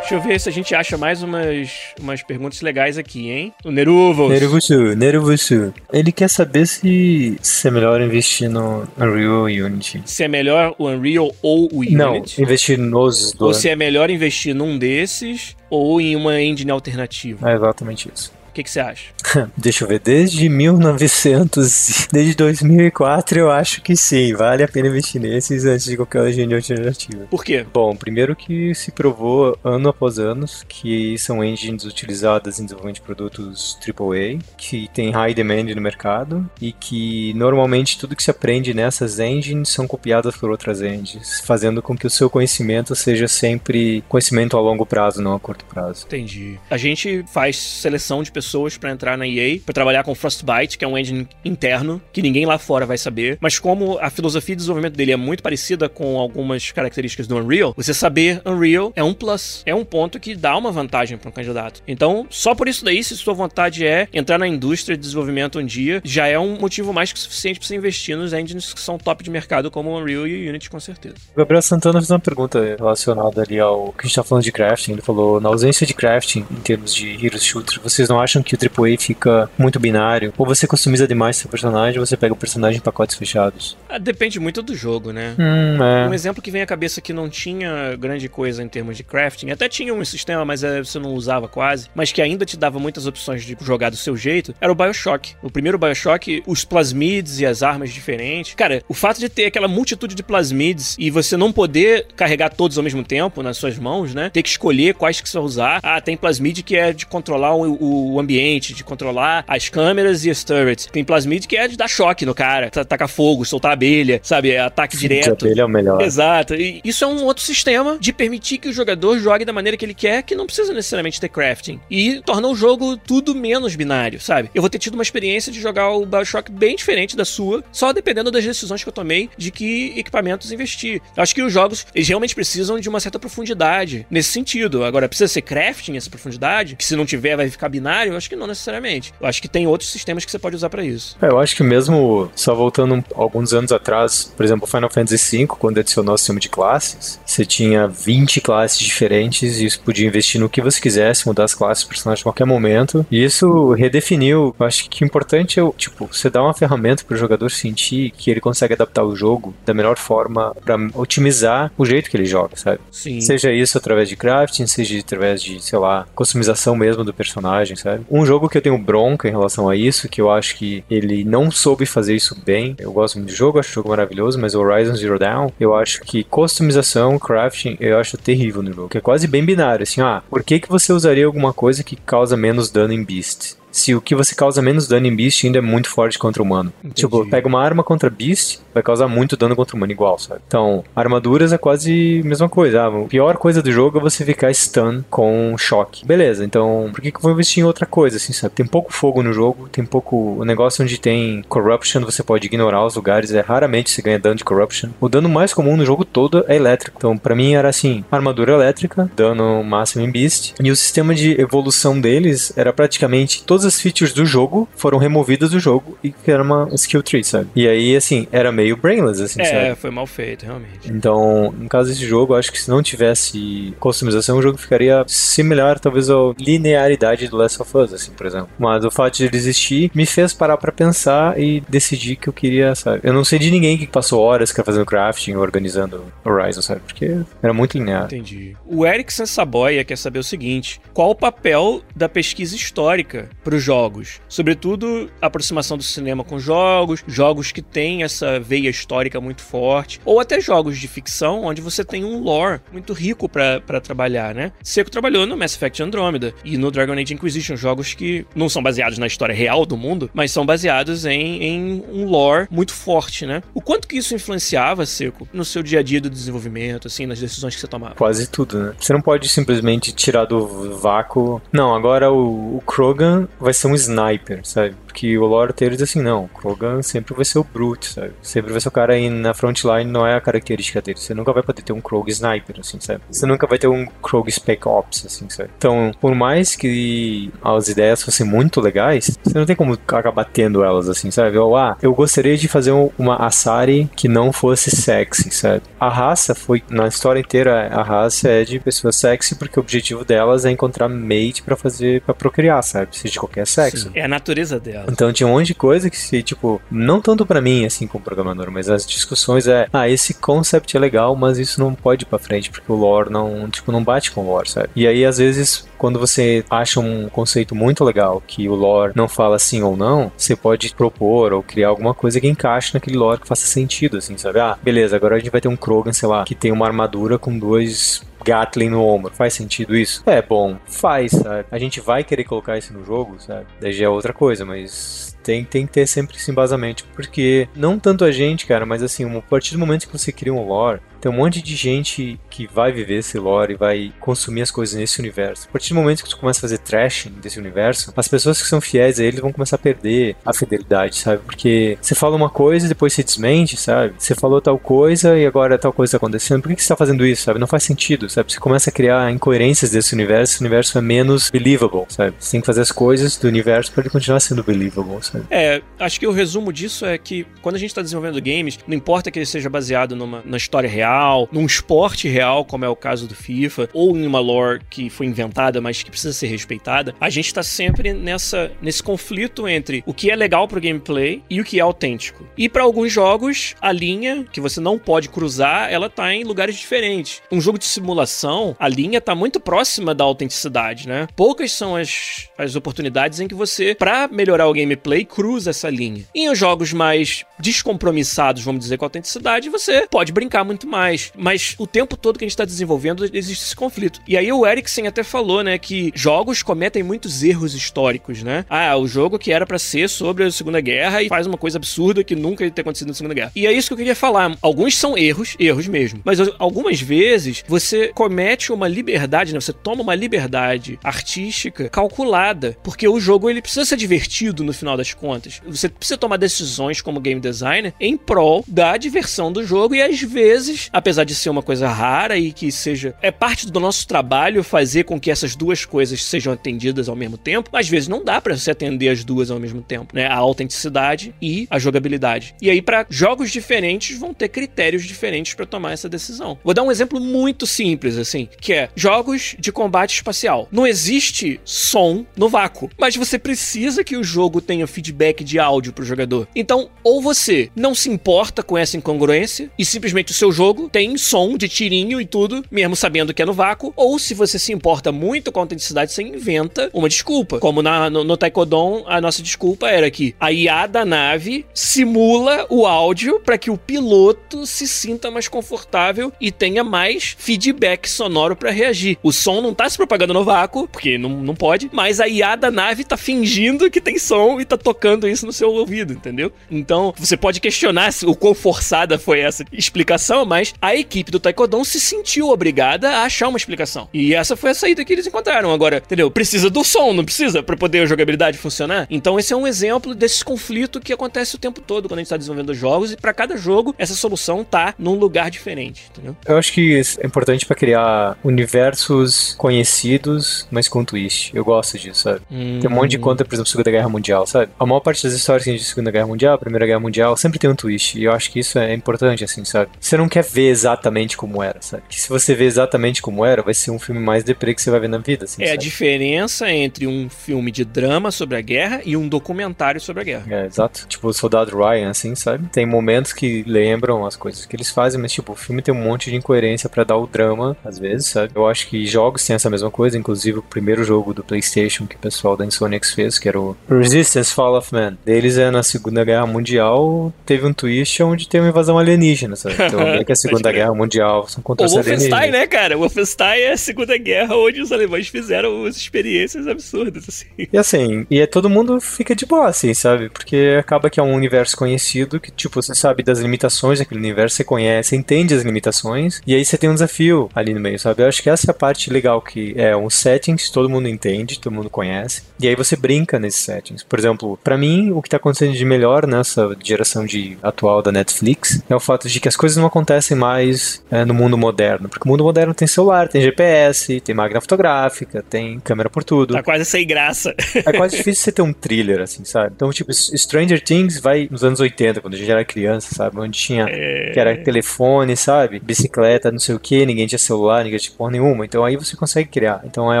Deixa eu ver se a gente acha mais umas, umas perguntas legais aqui, hein? O Neruvos. Neruvusu, Neruvusu. Ele quer saber se, se é melhor investir no Unreal Unity. Se é melhor o Unreal ou o Unity? Não, investir nos dois. Ou se é melhor investir num desses ou em uma engine alternativa. É exatamente isso. O que, que você acha? (laughs) Deixa eu ver, desde 1900, (laughs) desde 2004, eu acho que sim, vale a pena investir nesses antes de qualquer engine alternativa. Por quê? Bom, primeiro que se provou ano após ano que são engines utilizadas em desenvolvimento de produtos AAA, que tem high demand no mercado e que normalmente tudo que se aprende nessas engines são copiadas por outras engines, fazendo com que o seu conhecimento seja sempre conhecimento a longo prazo, não a curto prazo. Entendi. A gente faz seleção de pessoas pessoas para entrar na EA, para trabalhar com Frostbite, que é um engine interno, que ninguém lá fora vai saber. Mas como a filosofia de desenvolvimento dele é muito parecida com algumas características do Unreal, você saber Unreal é um plus, é um ponto que dá uma vantagem para um candidato. Então, só por isso daí, se sua vontade é entrar na indústria de desenvolvimento um dia, já é um motivo mais que suficiente para você investir nos engines que são top de mercado, como Unreal e Unity, com certeza. O Gabriel Santana fez uma pergunta relacionada ali ao que a gente tá falando de crafting. Ele falou, na ausência de crafting, em termos de Hero Shooter, vocês não acham acham que o AAA fica muito binário, ou você customiza demais seu personagem, ou você pega o personagem em pacotes fechados? Ah, depende muito do jogo, né? Hum, é. Um exemplo que vem à cabeça que não tinha grande coisa em termos de crafting, até tinha um sistema, mas é, você não usava quase, mas que ainda te dava muitas opções de jogar do seu jeito, era o Bioshock. O primeiro Bioshock, os plasmids e as armas diferentes. Cara, o fato de ter aquela multitude de plasmids e você não poder carregar todos ao mesmo tempo nas suas mãos, né? Ter que escolher quais que você vai usar. Ah, tem plasmid que é de controlar o, o ambiente, de controlar as câmeras e as turrets. Tem plasmid que é de dar choque no cara, tacar fogo, soltar abelha, sabe? É ataque direto. Ele é o melhor. Exato. E isso é um outro sistema de permitir que o jogador jogue da maneira que ele quer, que não precisa necessariamente ter crafting. E torna o jogo tudo menos binário, sabe? Eu vou ter tido uma experiência de jogar o Bioshock bem diferente da sua, só dependendo das decisões que eu tomei de que equipamentos investir. Eu acho que os jogos, eles realmente precisam de uma certa profundidade nesse sentido. Agora, precisa ser crafting essa profundidade? Que se não tiver vai ficar binário? Eu acho que não necessariamente. Eu acho que tem outros sistemas que você pode usar para isso. É, eu acho que mesmo, só voltando alguns anos atrás, por exemplo, Final Fantasy V, quando adicionou o sistema de classes, você tinha 20 classes diferentes e isso podia investir no que você quisesse, mudar as classes do personagem a qualquer momento. E isso redefiniu. Eu acho que o importante é, tipo, você dar uma ferramenta para o jogador sentir que ele consegue adaptar o jogo da melhor forma para otimizar o jeito que ele joga, sabe? Sim. Seja isso através de crafting, seja através de, sei lá, customização mesmo do personagem, sabe? Um jogo que eu tenho bronca em relação a isso, que eu acho que ele não soube fazer isso bem. Eu gosto muito do jogo, acho o jogo maravilhoso, mas Horizon Zero Dawn, eu acho que customização, crafting, eu acho terrível no jogo. Que é quase bem binário, assim, ah, por que, que você usaria alguma coisa que causa menos dano em Beast? Se o que você causa menos dano em Beast ainda é muito forte contra o humano. Entendi. Tipo, pega uma arma contra Beast, vai causar muito dano contra o humano igual, sabe? Então, armaduras é quase a mesma coisa. Ah, a pior coisa do jogo é você ficar stun com choque. Beleza, então por que, que eu vou investir em outra coisa, assim, sabe? Tem pouco fogo no jogo, tem pouco. O negócio onde tem corruption, você pode ignorar os lugares, é raramente você ganha dano de corruption. O dano mais comum no jogo todo é elétrico. Então, pra mim era assim: armadura elétrica, dano máximo em Beast. E o sistema de evolução deles era praticamente todas as features do jogo foram removidas do jogo e que era uma skill tree, sabe? E aí, assim, era meio brainless, assim, É, sabe? foi mal feito, realmente. Então, no caso desse jogo, acho que se não tivesse customização, o jogo ficaria similar, talvez, à linearidade do Last of Us, assim, por exemplo. Mas o fato de ele existir me fez parar pra pensar e decidir que eu queria, sabe? Eu não sei de ninguém que passou horas fazendo crafting, organizando Horizon, sabe? Porque era muito linear. Entendi. O Eric Sansaboia quer saber o seguinte: qual o papel da pesquisa histórica para os jogos. Sobretudo a aproximação do cinema com jogos, jogos que têm essa veia histórica muito forte, ou até jogos de ficção onde você tem um lore muito rico para trabalhar, né? Seco trabalhou no Mass Effect Andromeda e no Dragon Age Inquisition, jogos que não são baseados na história real do mundo, mas são baseados em, em um lore muito forte, né? O quanto que isso influenciava, Seco, no seu dia a dia do desenvolvimento, assim, nas decisões que você tomava? Quase tudo, né? Você não pode simplesmente tirar do vácuo. Não, agora o, o Krogan vai ser um sniper, sabe? Porque o lore deles assim, não, Krogan sempre vai ser o brute, sabe? Sempre vai ser o cara aí na frontline, não é a característica dele. Você nunca vai poder ter um Krog sniper, assim, sabe? Você nunca vai ter um Krog spec ops, assim, sabe? Então, por mais que as ideias fossem muito legais, você não tem como acabar tendo elas, assim, sabe? Ou, ah, eu gostaria de fazer uma Asari que não fosse sexy, sabe? A raça foi, na história inteira, a raça é de pessoas sexy porque o objetivo delas é encontrar mate para fazer, para procriar, sabe? Seja de qualquer sexo. Sim, é a natureza dela. Então tinha um monte de coisa que se, tipo, não tanto para mim, assim, como programador, mas as discussões é, ah, esse concept é legal, mas isso não pode ir pra frente, porque o lore não, tipo, não bate com o lore, sabe? E aí, às vezes, quando você acha um conceito muito legal que o lore não fala sim ou não, você pode propor ou criar alguma coisa que encaixe naquele lore que faça sentido, assim, sabe? Ah, beleza, agora a gente vai ter um Krogan, sei lá, que tem uma armadura com dois Gatling no ombro. Faz sentido isso? É bom, faz, sabe? A gente vai querer colocar isso no jogo, sabe? Daí já é outra coisa, mas tem, tem que ter sempre esse embasamento. Porque não tanto a gente, cara, mas assim, a partir do momento que você cria um lore, tem um monte de gente que vai viver esse lore e vai consumir as coisas nesse universo. A partir do momento que tu começa a fazer trashing desse universo, as pessoas que são fiéis a ele vão começar a perder a fidelidade, sabe? Porque você fala uma coisa e depois se desmente, sabe? Você falou tal coisa e agora tal coisa tá acontecendo. Por que, que você tá fazendo isso, sabe? Não faz sentido, sabe? Você começa a criar incoerências desse universo, o universo é menos believable, sabe? Você tem que fazer as coisas do universo para ele continuar sendo believable, sabe? É, acho que o resumo disso é que quando a gente tá desenvolvendo games, não importa que ele seja baseado numa, na história real, real, num esporte real, como é o caso do FIFA, ou em uma lore que foi inventada, mas que precisa ser respeitada, a gente tá sempre nessa, nesse conflito entre o que é legal pro gameplay e o que é autêntico. E para alguns jogos, a linha que você não pode cruzar, ela tá em lugares diferentes. Um jogo de simulação, a linha tá muito próxima da autenticidade, né? Poucas são as, as oportunidades em que você, para melhorar o gameplay, cruza essa linha. Em jogos mais descompromissados, vamos dizer, com a autenticidade, você pode brincar muito mais mais. Mas o tempo todo que a gente está desenvolvendo existe esse conflito. E aí o Eriksen até falou, né, que jogos cometem muitos erros históricos, né? Ah, o jogo que era para ser sobre a Segunda Guerra e faz uma coisa absurda que nunca ia ter acontecido na Segunda Guerra. E é isso que eu queria falar. Alguns são erros, erros mesmo. Mas algumas vezes você comete uma liberdade, né? Você toma uma liberdade artística calculada, porque o jogo ele precisa ser divertido no final das contas. Você precisa tomar decisões como game designer em prol da diversão do jogo e às vezes apesar de ser uma coisa rara e que seja. É parte do nosso trabalho fazer com que essas duas coisas sejam atendidas ao mesmo tempo. Às vezes não dá para você atender as duas ao mesmo tempo, né? A autenticidade e a jogabilidade. E aí, para jogos diferentes, vão ter critérios diferentes para tomar essa decisão. Vou dar um exemplo muito simples, assim, que é jogos de combate espacial. Não existe som no vácuo, mas você precisa que o jogo tenha feedback de áudio pro jogador. Então, ou você não se importa com essa incongruência e simplesmente o seu jogo tem som de tirinho e tudo, mesmo sabendo que é no vácuo. Ou se você se importa muito com a autenticidade, você inventa uma desculpa. Como na, no, no Taekwondo, a nossa desculpa era que a IA da nave simula o áudio para que o piloto se sinta mais confortável e tenha mais feedback sonoro para reagir. O som não tá se propagando no vácuo, porque não, não pode, mas a IA da nave tá fingindo que tem som e tá tocando isso no seu ouvido, entendeu? Então, você pode questionar o quão forçada foi essa explicação, mas a equipe do Taekwondo se sentiu obrigada a achar uma explicação. E essa foi a saída que eles encontraram. Agora, entendeu? Precisa do som, não precisa? para poder a jogabilidade funcionar? Então, esse é um exemplo desse conflito que acontece o tempo todo quando a gente tá desenvolvendo jogos. E para cada jogo, essa solução tá num lugar diferente, entendeu? Eu acho que é importante para criar universos conhecidos, mas com twist. Eu gosto disso, sabe? Hum. Tem um monte de conta, por exemplo, Segunda Guerra Mundial, sabe? A maior parte das histórias que a gente de Segunda Guerra Mundial, Primeira Guerra Mundial, sempre tem um twist. E eu acho que isso é importante, assim, sabe? Você não quer ver exatamente como era, sabe? Que se você ver exatamente como era, vai ser um filme mais deprê que você vai ver na vida, assim, É a sabe? diferença entre um filme de drama sobre a guerra e um documentário sobre a guerra. É, exato. Tipo o Soldado Ryan, assim, sabe? Tem momentos que lembram as coisas que eles fazem, mas, tipo, o filme tem um monte de incoerência pra dar o drama, às vezes, sabe? Eu acho que jogos têm essa mesma coisa, inclusive o primeiro jogo do PlayStation que o pessoal da Insomniacs fez, que era o Resistance Fall of Man. Deles é na Segunda Guerra Mundial, teve um twist onde tem uma invasão alienígena, sabe? (laughs) Então, que a Segunda. Guerra Mundial são contra O Wolfenstein, né, cara? O Wolfenstein é a Segunda Guerra onde os alemães fizeram as experiências absurdas, assim. E assim, e é, todo mundo fica de boa, assim, sabe? Porque acaba que é um universo conhecido, que, tipo, você sabe das limitações daquele universo, você conhece, você entende as limitações, e aí você tem um desafio ali no meio, sabe? Eu acho que essa é a parte legal, que é um settings, todo mundo entende, todo mundo conhece, e aí você brinca nesses settings. Por exemplo, pra mim, o que tá acontecendo de melhor nessa geração de atual da Netflix é o fato de que as coisas não acontecem mais é, no mundo moderno, porque o mundo moderno tem celular, tem GPS, tem máquina fotográfica, tem câmera por tudo. Tá quase sem graça. É quase difícil você ter um thriller, assim, sabe? Então, tipo, Stranger Things vai nos anos 80, quando a gente era criança, sabe? Onde tinha. Que era telefone, sabe? Bicicleta, não sei o que, ninguém tinha celular, ninguém tinha porra nenhuma. Então aí você consegue criar. Então é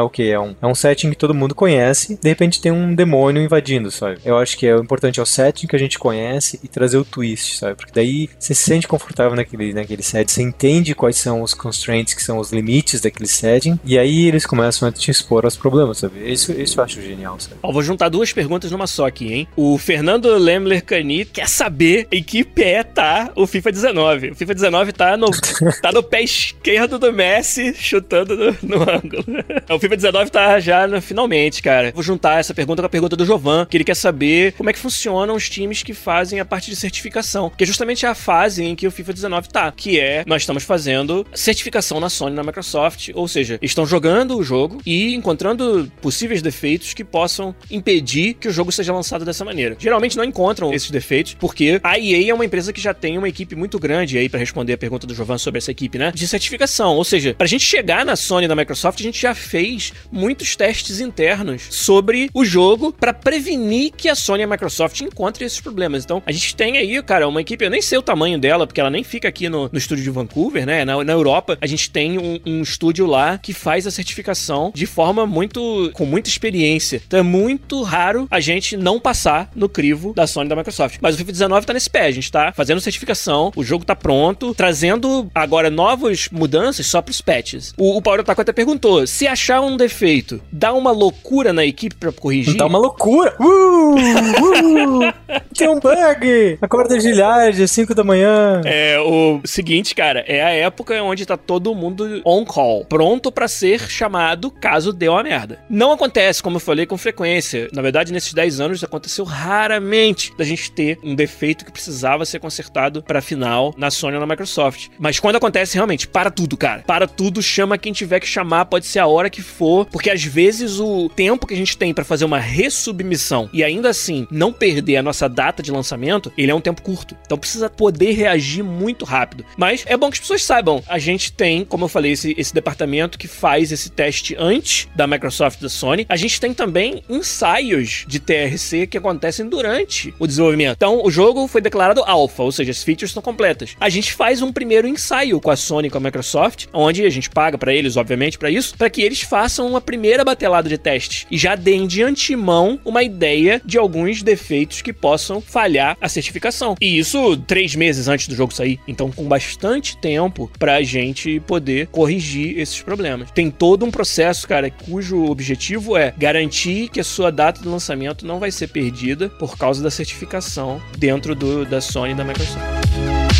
o que? É um, é um setting que todo mundo conhece, de repente tem um demônio invadindo, sabe? Eu acho que é o importante é o setting que a gente conhece e trazer o twist, sabe? Porque daí você se sente confortável naquele, naquele setting, você entende quais são os constraints, que são os limites daquele setting, e aí eles começam a te expor aos problemas, sabe? Isso, isso eu acho genial, sabe? Ó, vou juntar duas perguntas numa só aqui, hein? O Fernando Lemler Cani quer saber em que pé tá o FIFA 19. O FIFA 19 tá no, (laughs) tá no pé esquerdo do Messi, chutando no, no ângulo. (laughs) O FIFA 19 tá já no, finalmente, cara. Vou juntar essa pergunta com a pergunta do Jovan, que ele quer saber como é que funcionam os times que fazem a parte de certificação. Que é justamente a fase em que o FIFA 19 tá, que é nós estamos fazendo certificação na Sony na Microsoft, ou seja, estão jogando o jogo e encontrando possíveis defeitos que possam impedir que o jogo seja lançado dessa maneira. Geralmente não encontram esses defeitos, porque a EA é uma empresa que já tem uma equipe muito grande aí para responder a pergunta do Jovan sobre essa equipe, né? De certificação. Ou seja, pra gente chegar na Sony na Microsoft, a gente já fez muitos testes internos sobre o jogo para prevenir que a Sony e a Microsoft encontrem esses problemas. Então, a gente tem aí, cara, uma equipe, eu nem sei o tamanho dela, porque ela nem fica aqui no, no estúdio de Vancouver, né? Na, na Europa, a gente tem um, um estúdio lá que faz a certificação de forma muito. com muita experiência. Então é muito raro a gente não passar no crivo da Sony e da Microsoft. Mas o FIFA 19 tá nesse pé, a gente tá fazendo certificação, o jogo tá pronto, trazendo agora novas mudanças só pros patches. O, o Power Otaku até perguntou: se achar um defeito, dá uma loucura na equipe pra corrigir? Tá uma loucura! Uh! Uh! (laughs) Tem um bug! Acorda gilhard, 5 da manhã. É, o seguinte, cara, é a época onde tá todo mundo on call, pronto pra ser chamado caso dê uma merda. Não acontece, como eu falei, com frequência. Na verdade, nesses 10 anos aconteceu raramente da gente ter um defeito que precisava ser consertado pra final na Sony ou na Microsoft. Mas quando acontece, realmente, para tudo, cara. Para tudo, chama quem tiver que chamar, pode ser a hora que for, porque às vezes o tempo que a gente tem pra fazer uma resubmissão e ainda assim não perder a nossa data de lançamento, ele é um tempo curto. Então precisa poder reagir muito rápido. Mas é bom que as pessoas saibam, a gente tem, como eu falei, esse, esse departamento que faz esse teste antes da Microsoft e da Sony. A gente tem também ensaios de TRC que acontecem durante o desenvolvimento. Então o jogo foi declarado alpha, ou seja, as features estão completas. A gente faz um primeiro ensaio com a Sony e com a Microsoft, onde a gente paga pra eles, obviamente, pra isso, para que eles façam uma primeira batelada de testes e já deem de antemão uma ideia de alguns defeitos que possam falhar a certificação. E isso três meses antes do jogo sair. Então, com bastante tempo pra gente poder corrigir esses problemas. Tem todo um processo, cara, cujo objetivo é garantir que a sua data de lançamento não vai ser perdida por causa da certificação dentro do, da Sony e da Microsoft.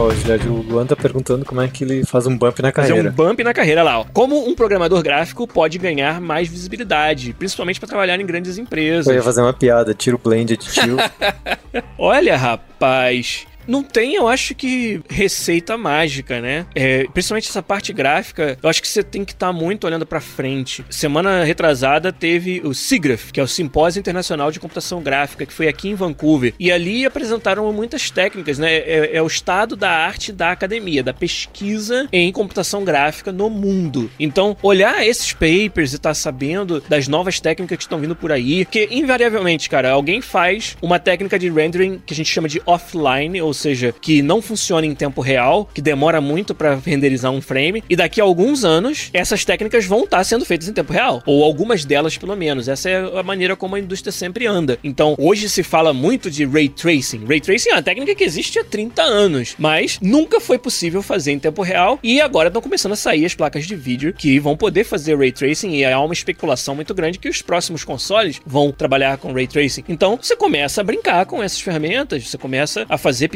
Ó, o Luan tá perguntando como é que ele faz um bump na Fazer carreira. um bump na carreira lá, ó. Como um programador gráfico pode ganhar mais visibilidade, principalmente para trabalhar em grandes empresas. Eu ia fazer uma piada, tira o blend de tio. (laughs) Olha, rapaz, Não tem, eu acho que receita mágica, né? É, principalmente essa parte gráfica, eu acho que você tem que estar tá muito olhando para frente. Semana retrasada teve o SIGGRAPH, que é o Simpósio Internacional de Computação Gráfica, que foi aqui em Vancouver. E ali apresentaram muitas técnicas, né? É, é o estado da arte da academia, da pesquisa em computação gráfica no mundo. Então, olhar esses papers e estar tá sabendo das novas técnicas que estão vindo por aí, que invariavelmente, cara, alguém faz uma técnica de rendering que a gente chama de offline, ou seja, que não funciona em tempo real, que demora muito para renderizar um frame, e daqui a alguns anos essas técnicas vão estar tá sendo feitas em tempo real, ou algumas delas pelo menos. Essa é a maneira como a indústria sempre anda. Então, hoje se fala muito de ray tracing. Ray tracing é uma técnica que existe há 30 anos, mas nunca foi possível fazer em tempo real e agora estão começando a sair as placas de vídeo que vão poder fazer ray tracing e há uma especulação muito grande que os próximos consoles vão trabalhar com ray tracing. Então, você começa a brincar com essas ferramentas, você começa a fazer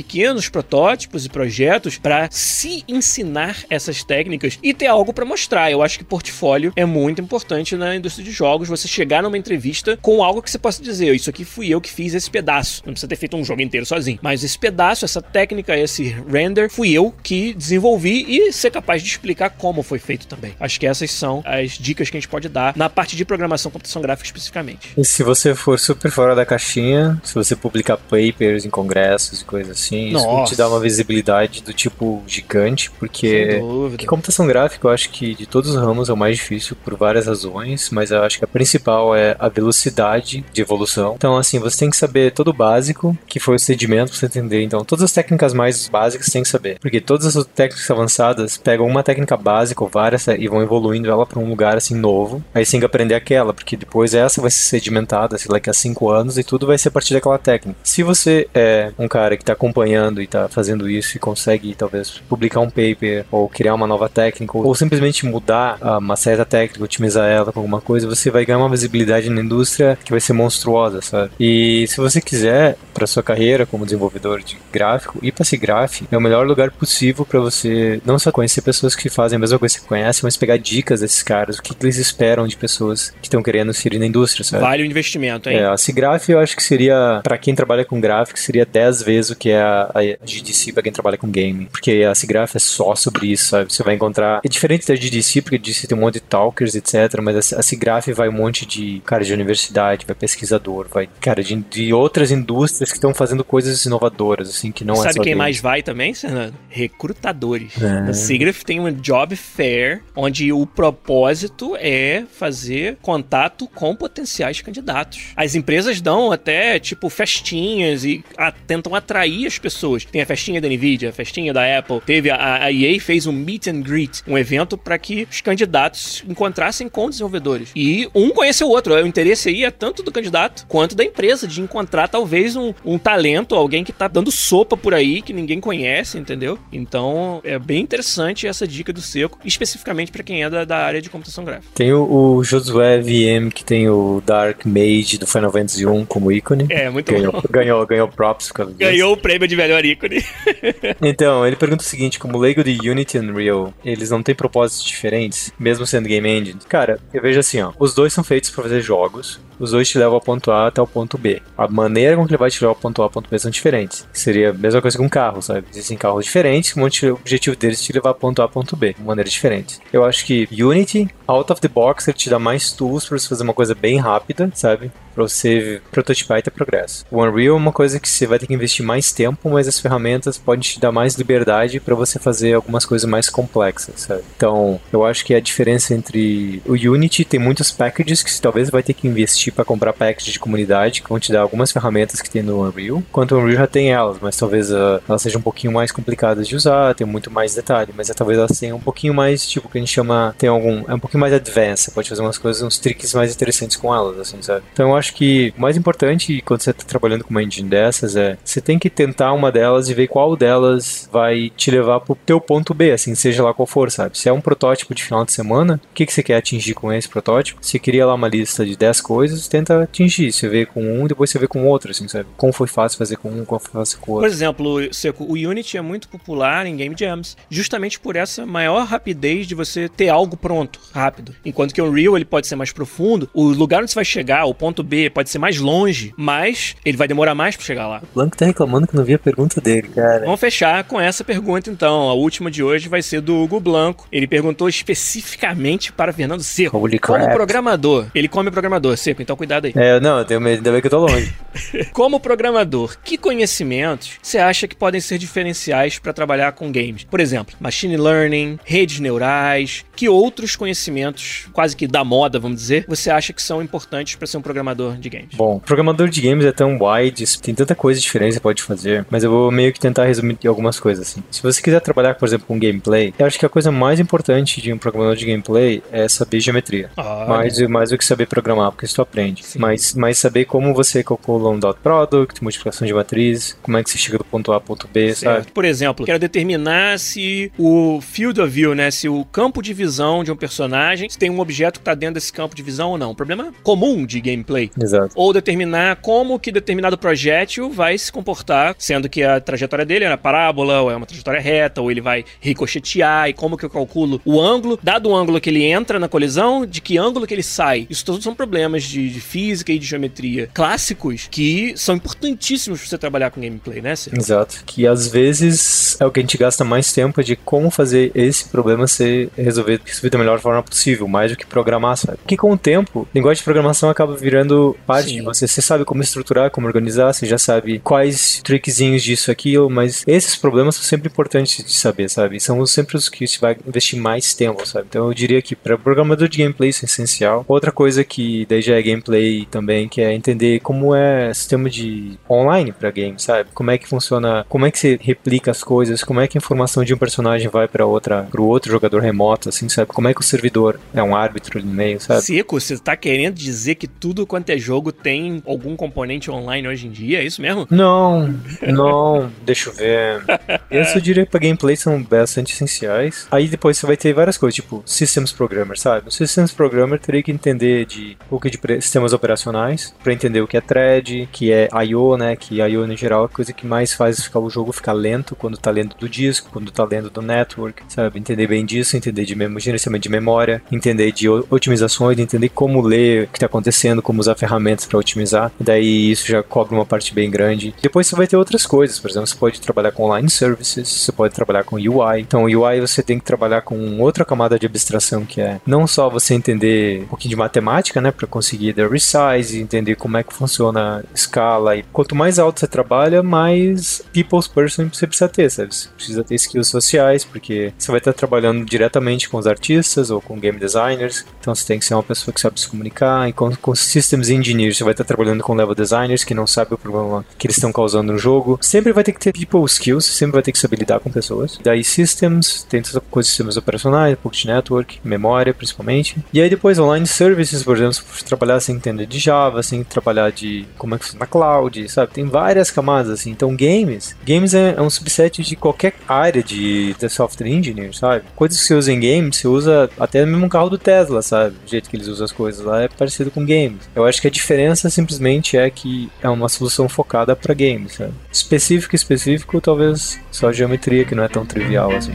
protótipos e projetos para se ensinar essas técnicas e ter algo para mostrar. Eu acho que portfólio é muito importante na indústria de jogos. Você chegar numa entrevista com algo que você possa dizer: Isso aqui fui eu que fiz esse pedaço. Não precisa ter feito um jogo inteiro sozinho, mas esse pedaço, essa técnica, esse render, fui eu que desenvolvi e ser capaz de explicar como foi feito também. Acho que essas são as dicas que a gente pode dar na parte de programação computação gráfica especificamente. E se você for super fora da caixinha, se você publicar papers em congressos e coisas assim, Nossa. isso te dá uma visibilidade do tipo gigante, porque, porque computação gráfica eu acho que de todos os ramos é o mais difícil por várias razões, mas eu acho que a principal é a velocidade de evolução. Então, assim, você tem que saber todo o básico, que foi o procedimento pra você entender. Então, todas as técnicas mais básicas você tem que saber. Porque todas as técnicas avançadas pegam uma técnica básica ou várias e vão evoluindo ela para um lugar assim novo. Aí você tem que aprender aquela, porque depois essa vai ser sedimentada, sei lá, daqui a cinco anos e tudo vai ser a partir daquela técnica. Se você é um cara que está acompanhando e está fazendo isso e consegue talvez publicar um paper ou criar uma nova técnica ou simplesmente mudar uma certa técnica, otimizar ela com alguma coisa, você vai ganhar uma visibilidade na indústria que vai ser monstruosa, sabe? E se você quiser para sua carreira como desenvolvedor de gráfico, ir para SIGGRAPH é o melhor lugar possível para você não só conhecer pessoas que fazem a mesma coisa que você conhece, mas pegar dicas desses caras, o que, eles esperam de pessoas que estão querendo se ir na indústria, sabe? Vale o investimento, hein? É, a SIGGRAPH eu acho que seria, para quem trabalha com gráfico, seria 10 vezes o que é a, a GDC para quem trabalha com game. Porque a SIGGRAPH é só sobre isso, sabe? Você vai encontrar. É diferente da GDC, porque a GDC tem um monte de talkers, etc. Mas a, a SIGGRAPH vai um monte de cara de universidade, vai pesquisador, vai cara de, de outras indústrias que estão fazendo coisas inovadoras, assim, que não Sabe é Sabe quem game. mais vai também, Fernando? Recrutadores. É. A SIGGRAPH tem um job fair, onde o propósito é fazer contato com potenciais candidatos. As empresas dão até, tipo, festinhas e a, tentam atrair as pessoas. Tem a festinha da Nvidia, a festinha da Apple. Teve a, a EA fez um meet and greet, um evento para que os candidatos encontrassem com desenvolvedores. E um conheceu o outro. O interesse aí é tanto do candidato quanto da empresa de encontrar talvez um, um talento, alguém que tá dando sopa por aí que ninguém conhece, entendeu? Então é bem interessante essa dica do Seco, especificamente para quem é da, da, área de computação gráfica. Tem o, o, Josué VM que tem o Dark Mage do Final Fantasy 1 como ícone. É, muito ganhou, bom. Ganhou, ganhou props. Ganhou o prêmio de melhor ícone. (laughs) então, ele pergunta o seguinte: como Lego de Unity e Unreal, eles não têm propósitos diferentes, mesmo sendo game engine? Cara, eu vejo assim, ó, os dois são feitos para fazer jogos, os dois te levam ao ponto A até o ponto B. A maneira com que ele vai te levar ao ponto A ao ponto B são diferentes. Seria a mesma coisa com um carro, sabe? Existem carros diferentes, o objetivo deles é te levar ao ponto A ao ponto B, de maneira diferente. Eu acho que Unity, out of the box, ele te dá mais tools para você fazer uma coisa bem rápida, sabe? Pra você prototipar e ter progresso. O Unreal é uma coisa que você vai ter que investir mais tempo, mas as ferramentas podem te dar mais liberdade para você fazer algumas coisas mais complexas, sabe? Então, eu acho que a diferença entre o Unity tem muitos packages que você talvez vai ter que investir para comprar packs de comunidade que vão te dar algumas ferramentas que tem no Unreal, enquanto o Unreal já tem elas, mas talvez uh, elas sejam um pouquinho mais complicadas de usar, tem muito mais detalhe, mas é, talvez elas tenham um pouquinho mais, tipo, que a gente chama, tem algum, é um pouquinho mais advanced, pode fazer umas coisas, uns tricks mais interessantes com elas, assim, sabe? Então eu acho que o mais importante quando você está trabalhando com uma engine dessas é, você tem que tentar uma delas e ver qual delas vai te levar pro teu ponto B, assim, seja lá qual for, sabe? Se é um protótipo de final de semana, o que, que você quer atingir com esse protótipo? Você cria lá uma lista de 10 coisas coisas, tenta atingir. Você vê com um, depois você vê com outro, assim, sabe? Como foi fácil fazer com um, como foi fácil com o Por outro. exemplo, Seco, o Unity é muito popular em Game Jams, justamente por essa maior rapidez de você ter algo pronto, rápido. Enquanto que o Unreal ele pode ser mais profundo, o lugar onde você vai chegar, o ponto B, pode ser mais longe, mas ele vai demorar mais pra chegar lá. O Blanco tá reclamando que não vi a pergunta dele, cara. Vamos fechar com essa pergunta então. A última de hoje vai ser do Hugo Blanco. Ele perguntou especificamente para Fernando Seco. Holy Como crap. programador, ele come programador, Seco, então cuidado aí. É, não, eu tenho medo, ainda bem que eu tô longe. (laughs) Como programador, que conhecimentos você acha que podem ser diferenciais para trabalhar com games? Por exemplo, machine learning, redes neurais, que outros conhecimentos, quase que da moda, vamos dizer, você acha que são importantes para ser um programador de games? Bom, programador de games é tão wide, tem tanta coisa diferente que você pode fazer, mas eu vou meio que tentar resumir algumas coisas assim. Se você quiser trabalhar, por exemplo, com gameplay, eu acho que a coisa mais importante de um programador de gameplay é saber geometria. Olha. Mais, mais do que saber programar, porque isso tu aprende. Sim. Mas, mas saber como você calcula um dot product, multiplicação de matriz, como é que você chega do ponto A ao ponto B, sabe? Certo. Por exemplo, quero determinar se o field of view, né, se o campo de visão de um personagem, se tem um objeto que está dentro desse campo de visão ou não. Um problema comum de gameplay. Exato. Ou determinar como que determinado projétil vai se comportar, sendo que a trajetória dele é na parábola, ou é uma trajetória reta, ou ele vai ricochetear, e como que eu calculo o ângulo, dado o ângulo que ele entra na colisão, de que ângulo que ele sai. Isso todos são problemas de, de física e de geometria clássicos que são importantíssimos para você trabalhar com gameplay, né? Exato. Que às vezes é o que a gente gasta mais tempo de como fazer esse problema ser resolvido, resolvido da melhor forma possível, mais do que programar, sabe? Porque com o tempo, linguagem de programação acaba virando parte Sim. de você. Você sabe como estruturar, como organizar, você já sabe quais trickzinhos disso, aquilo, mas esses problemas são sempre importantes de saber, sabe? São sempre os que você vai investir mais tempo, sabe? Então eu diria que para programador de gameplay isso é essencial. Outra coisa que daí já é gameplay também, que é entender como é sistema de online para game, sabe? Como é que funciona, como é que você replica as coisas, como é que a informação de um personagem vai para outra, pro outro jogador remoto, assim, sabe? Como é que o servidor é um árbitro no meio, sabe? Seco, você tá querendo dizer que tudo quanto é jogo tem algum componente online hoje em dia? É isso mesmo? Não, (laughs) não, deixa eu ver. Esse eu diria pra gameplay são bastante essenciais. Aí depois você vai ter várias coisas, tipo Systems Programmer, sabe? O Systems Programmer teria que entender de um pouco de pre- sistemas operacionais, pra entender o que é thread, que é I.O., né? Que I.O. no geral é a coisa que mais faz ficar o jogo ficar lento quando tá lendo do disco, quando tá lendo do network, sabe? Entender bem disso, entender de mem- gerenciamento de memória, entender de otimizações, entender como ler o que tá acontecendo, como usar ferramentas pra otimizar. Daí isso já cobre uma parte bem grande. Depois você vai ter outras coisas, por exemplo, você pode trabalhar com online services, você pode trabalhar com UI. Então, UI você tem que trabalhar com outra camada de abstração que é não só você entender um pouquinho de matemática, né, para conseguir dar resize, entender como é que funciona a escala. E quanto mais alto você trabalha, mais people's person você precisa ter, sabe? Você precisa ter skills sociais, porque você vai estar trabalhando diretamente com os artistas ou com game designers. Então, você tem que ser uma pessoa que sabe se comunicar. E com, com systems engineers, você vai estar trabalhando com level designers que não sabem o problema que eles estão causando no jogo. Sempre vai ter que ter people skills, sempre vai ter que saber lidar com pessoas. Daí systems, tem toda coisa de sistemas operacionais, de network, memória principalmente. E aí depois online services, por exemplo, se trabalhar sem entender de Java, sem trabalhar de como é que funciona na cloud, sabe? Tem várias camadas assim. Então games, games é, é um subset de qualquer área de, de software engineer, sabe? Coisas que você usa em games, você usa até mesmo um carro do Tesla, sabe? O jeito que eles usam as coisas lá é parecido com games. Eu acho que a diferença simplesmente é que é uma solução focada para games, sabe? Específico, específico, talvez só geometria, que não é tão trivial assim.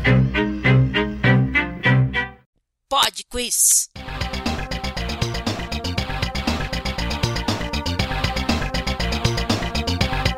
Pod Quiz.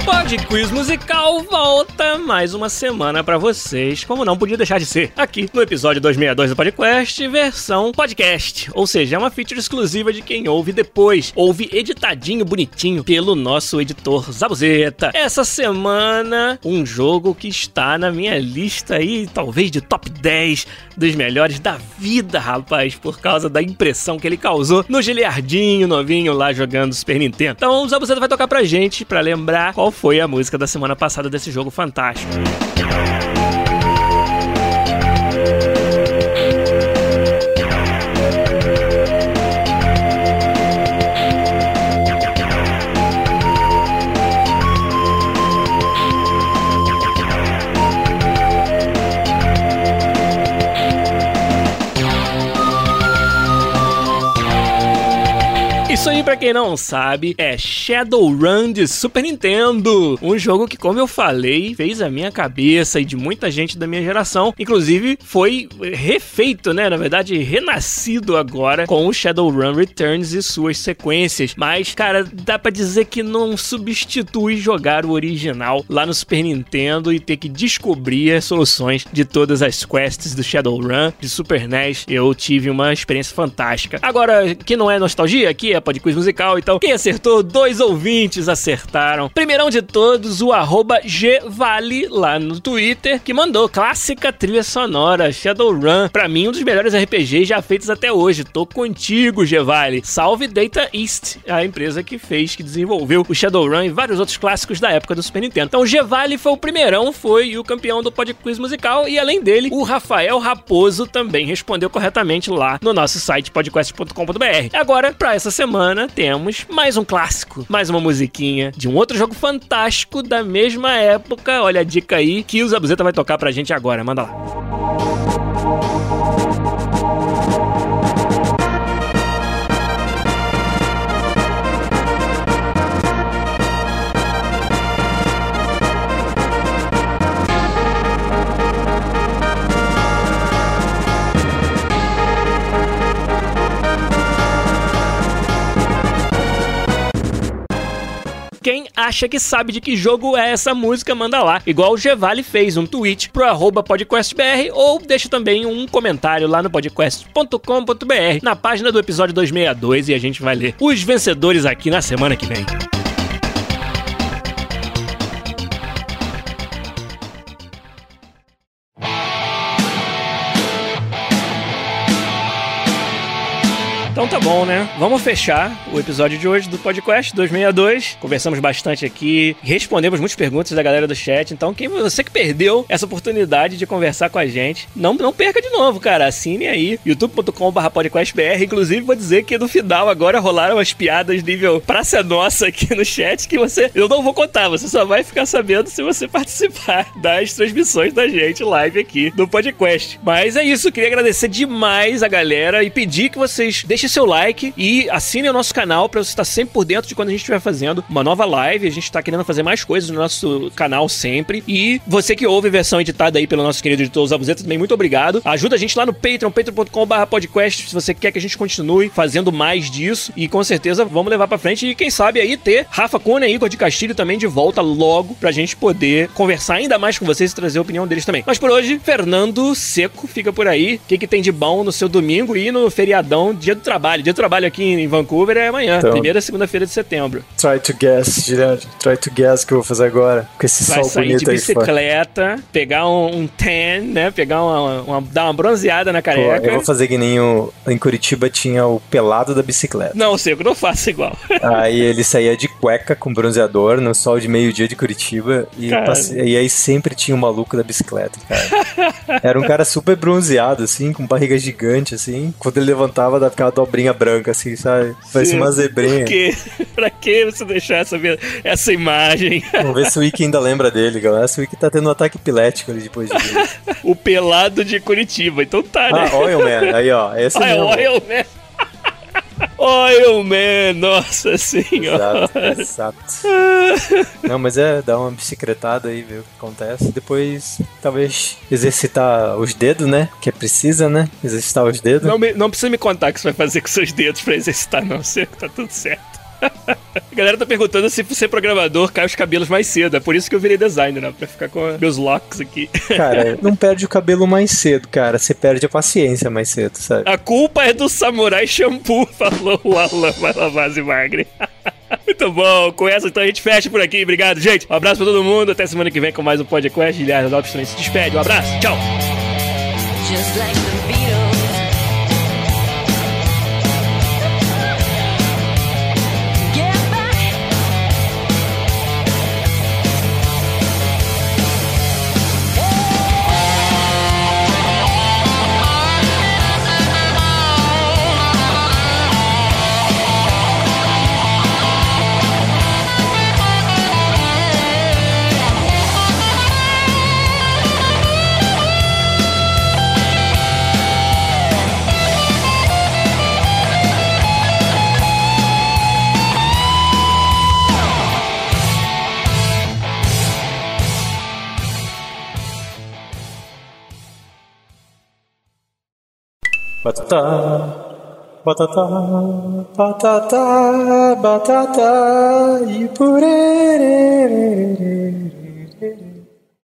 Pod Quiz Musical volta mais uma semana pra vocês, como não podia deixar de ser, aqui no episódio 262 do Podcast, versão podcast. Ou seja, é uma feature exclusiva de quem ouve depois. Ouve editadinho, bonitinho, pelo nosso editor Zabuzeta. Essa semana, um jogo que está na minha lista aí, talvez de top 10 dos melhores da vida, rapaz, por causa da impressão que ele causou no Giliardinho novinho lá jogando Super Nintendo. Então o Zabuzeta vai tocar pra gente, pra lembrar qual foi a música da semana passada desse jogo fantástico. Isso aí, pra quem não sabe, é Shadowrun de Super Nintendo. Um jogo que, como eu falei, fez a minha cabeça e de muita gente da minha geração. Inclusive, foi refeito, né? Na verdade, renascido agora com o Shadowrun Returns e suas sequências. Mas, cara, dá pra dizer que não substitui jogar o original lá no Super Nintendo e ter que descobrir as soluções de todas as quests do Shadowrun de Super NES. Eu tive uma experiência fantástica. Agora, que não é nostalgia, aqui é pod quiz musical, então quem acertou? Dois ouvintes acertaram. Primeirão de todos, o arroba Gvale lá no Twitter, que mandou clássica trilha sonora Shadowrun. Pra mim, um dos melhores RPGs já feitos até hoje. Tô contigo, Gvale. Salve Data East, a empresa que fez, que desenvolveu o Shadowrun e vários outros clássicos da época do Super Nintendo. Então, o Gvale foi o primeirão, foi o campeão do pod quiz musical e além dele, o Rafael Raposo também respondeu corretamente lá no nosso site podcast.com.br. Agora, para essa semana, temos mais um clássico, mais uma musiquinha de um outro jogo fantástico da mesma época. Olha a dica aí que o Zabuzeta vai tocar pra gente agora. Manda lá. Acha que sabe de que jogo é essa música, manda lá. Igual o Gevale fez um tweet pro arroba podcastbr ou deixa também um comentário lá no podcast.com.br na página do episódio 262 e a gente vai ler os vencedores aqui na semana que vem. Tá bom, né? Vamos fechar o episódio de hoje do podcast 262. Conversamos bastante aqui, respondemos muitas perguntas da galera do chat. Então, quem você que perdeu essa oportunidade de conversar com a gente, não, não perca de novo, cara. Assine aí youtube.com/podcastbr. Inclusive, vou dizer que no final agora rolaram as piadas nível praça nossa aqui no chat que você eu não vou contar, você só vai ficar sabendo se você participar (laughs) das transmissões da gente live aqui no podcast. Mas é isso, queria agradecer demais a galera e pedir que vocês deixem seu like e assine o nosso canal para você estar sempre por dentro de quando a gente estiver fazendo uma nova live. A gente está querendo fazer mais coisas no nosso canal sempre. E você que ouve a versão editada aí pelo nosso querido editor Zabuzeta também, muito obrigado. Ajuda a gente lá no Patreon, patreon.com.br podcast, se você quer que a gente continue fazendo mais disso. E com certeza vamos levar para frente. E quem sabe aí ter Rafa Cunha e Igor de Castilho também de volta logo pra gente poder conversar ainda mais com vocês e trazer a opinião deles também. Mas por hoje, Fernando Seco fica por aí. O que, que tem de bom no seu domingo e no feriadão, dia do trabalho. Dia do trabalho aqui em Vancouver é amanhã, Então. primeira segunda-feira de setembro. Try to guess, Guilherme. Try to guess o que eu vou fazer agora. Com esse Vai sol de bonito aí fora. bicicleta, pegar um, um tan, né? Pegar uma, uma- dar uma bronzeada na Pô, careca. eu vou fazer que nem o. Em Curitiba tinha o pelado da bicicleta. Não, Seco, não faça igual. (laughs) Aí ele saía de cueca com bronzeador no sol de meio-dia de Curitiba. E, passe- e aí sempre tinha o maluco da bicicleta, cara. Era um cara super bronzeado, assim, com barriga gigante, assim. Quando ele levantava, dava aquela dobrinha branca, assim, sabe? Parecia uma zebrinha. Por quê? (laughs) pra que você deixar essa, essa imagem? Vamos ver se o Wiki ainda lembra dele, galera. Se o Wiki tá tendo um ataque epilético ali depois de. (laughs) o pelado de Curitiba. Então tá, né? Ah, Oilman, aí ó. Esse Ah, é. Oil Man. Oil Man, nossa senhora. Exato, exato. (laughs) Não, mas é dar uma bicicletada aí, ver o que acontece. Depois, talvez, exercitar os dedos, né? Que é precisa, né? Exercitar os dedos. Não, me- não precisa me contar o que você vai fazer com seus dedos pra exercitar, não. Seco, (laughs) tá tudo certo. (laughs) A galera tá perguntando se por ser programador cai os cabelos mais cedo. É por isso que eu virei designer, né? Pra ficar com meus locks aqui. (laughs) Cara, não perde o cabelo mais cedo, cara. Você perde a paciência mais cedo, sabe? A culpa é do Samurai Shampoo, (laughs) falou o Alan Malavase Magre. Muito bom, com essa então a gente fecha por aqui. Obrigado, gente. Um abraço pra todo mundo. Até semana que vem com mais um podcast. Guilherme Lopes também se despede. Um abraço, tchau. Batata, batata, batata, batata, you put it in.